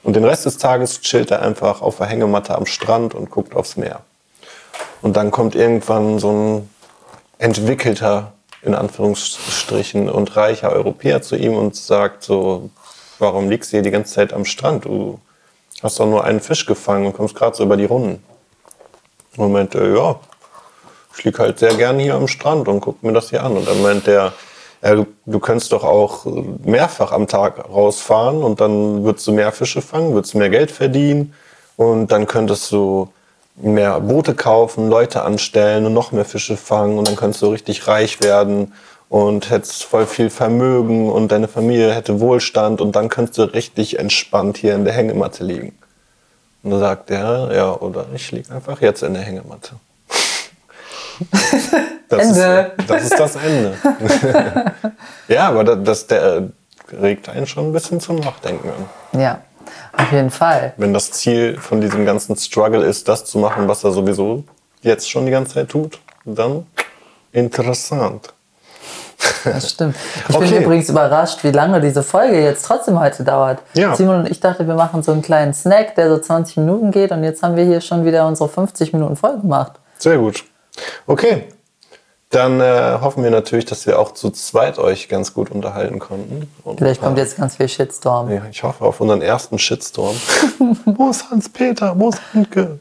Und den Rest des Tages chillt er einfach auf der Hängematte am Strand und guckt aufs Meer. Und dann kommt irgendwann so ein entwickelter, in Anführungsstrichen, und reicher Europäer zu ihm und sagt so, warum liegst du hier die ganze Zeit am Strand? Du hast doch nur einen Fisch gefangen und kommst gerade so über die Runden. Und meinte, ja, ich liege halt sehr gern hier am Strand und guck mir das hier an. Und dann meint der, ja, du, du könntest doch auch mehrfach am Tag rausfahren und dann würdest du mehr Fische fangen, würdest mehr Geld verdienen und dann könntest du mehr Boote kaufen, Leute anstellen und noch mehr Fische fangen und dann könntest du richtig reich werden und hättest voll viel Vermögen und deine Familie hätte Wohlstand und dann könntest du richtig entspannt hier in der Hängematte liegen. Und dann sagt er, ja, oder ich liege einfach jetzt in der Hängematte. Das Ende. Ist, das ist das Ende. *laughs* ja, aber das, der regt einen schon ein bisschen zum Nachdenken an. Ja, auf jeden Fall. Wenn das Ziel von diesem ganzen Struggle ist, das zu machen, was er sowieso jetzt schon die ganze Zeit tut, dann interessant. Das stimmt. *laughs* Ich Okay. bin übrigens überrascht, wie lange diese Folge jetzt trotzdem heute dauert. Ja. Simon und ich dachte, wir machen so einen kleinen Snack, der so 20 Minuten geht und jetzt haben wir hier schon wieder unsere 50 Minuten Folge gemacht. Sehr gut. Okay. Dann äh, hoffen wir natürlich, dass wir auch zu zweit euch ganz gut unterhalten konnten. Und, Vielleicht kommt jetzt ganz viel Shitstorm. Ja, ich hoffe auf unseren ersten Shitstorm. *laughs* Wo ist Hans-Peter? Wo ist Handke?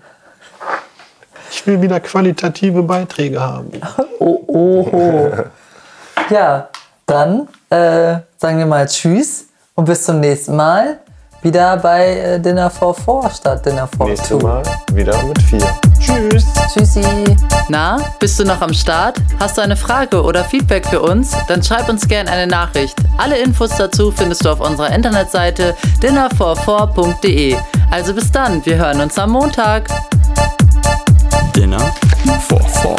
Ich will wieder qualitative Beiträge haben. *laughs* Oh, oh, oh. ja, dann äh, sagen wir mal Tschüss und bis zum nächsten Mal wieder bei äh, Dinner for Four statt Dinner for Nächstes Two. Mal wieder mit vier. Tschüss. Tschüssi. Na, bist du noch am Start? Hast du eine Frage oder Feedback für uns? Dann schreib uns gerne eine Nachricht. Alle Infos dazu findest du auf unserer Internetseite dinnerfor4.de. Also bis dann, wir hören uns am Montag. Dinner for Four.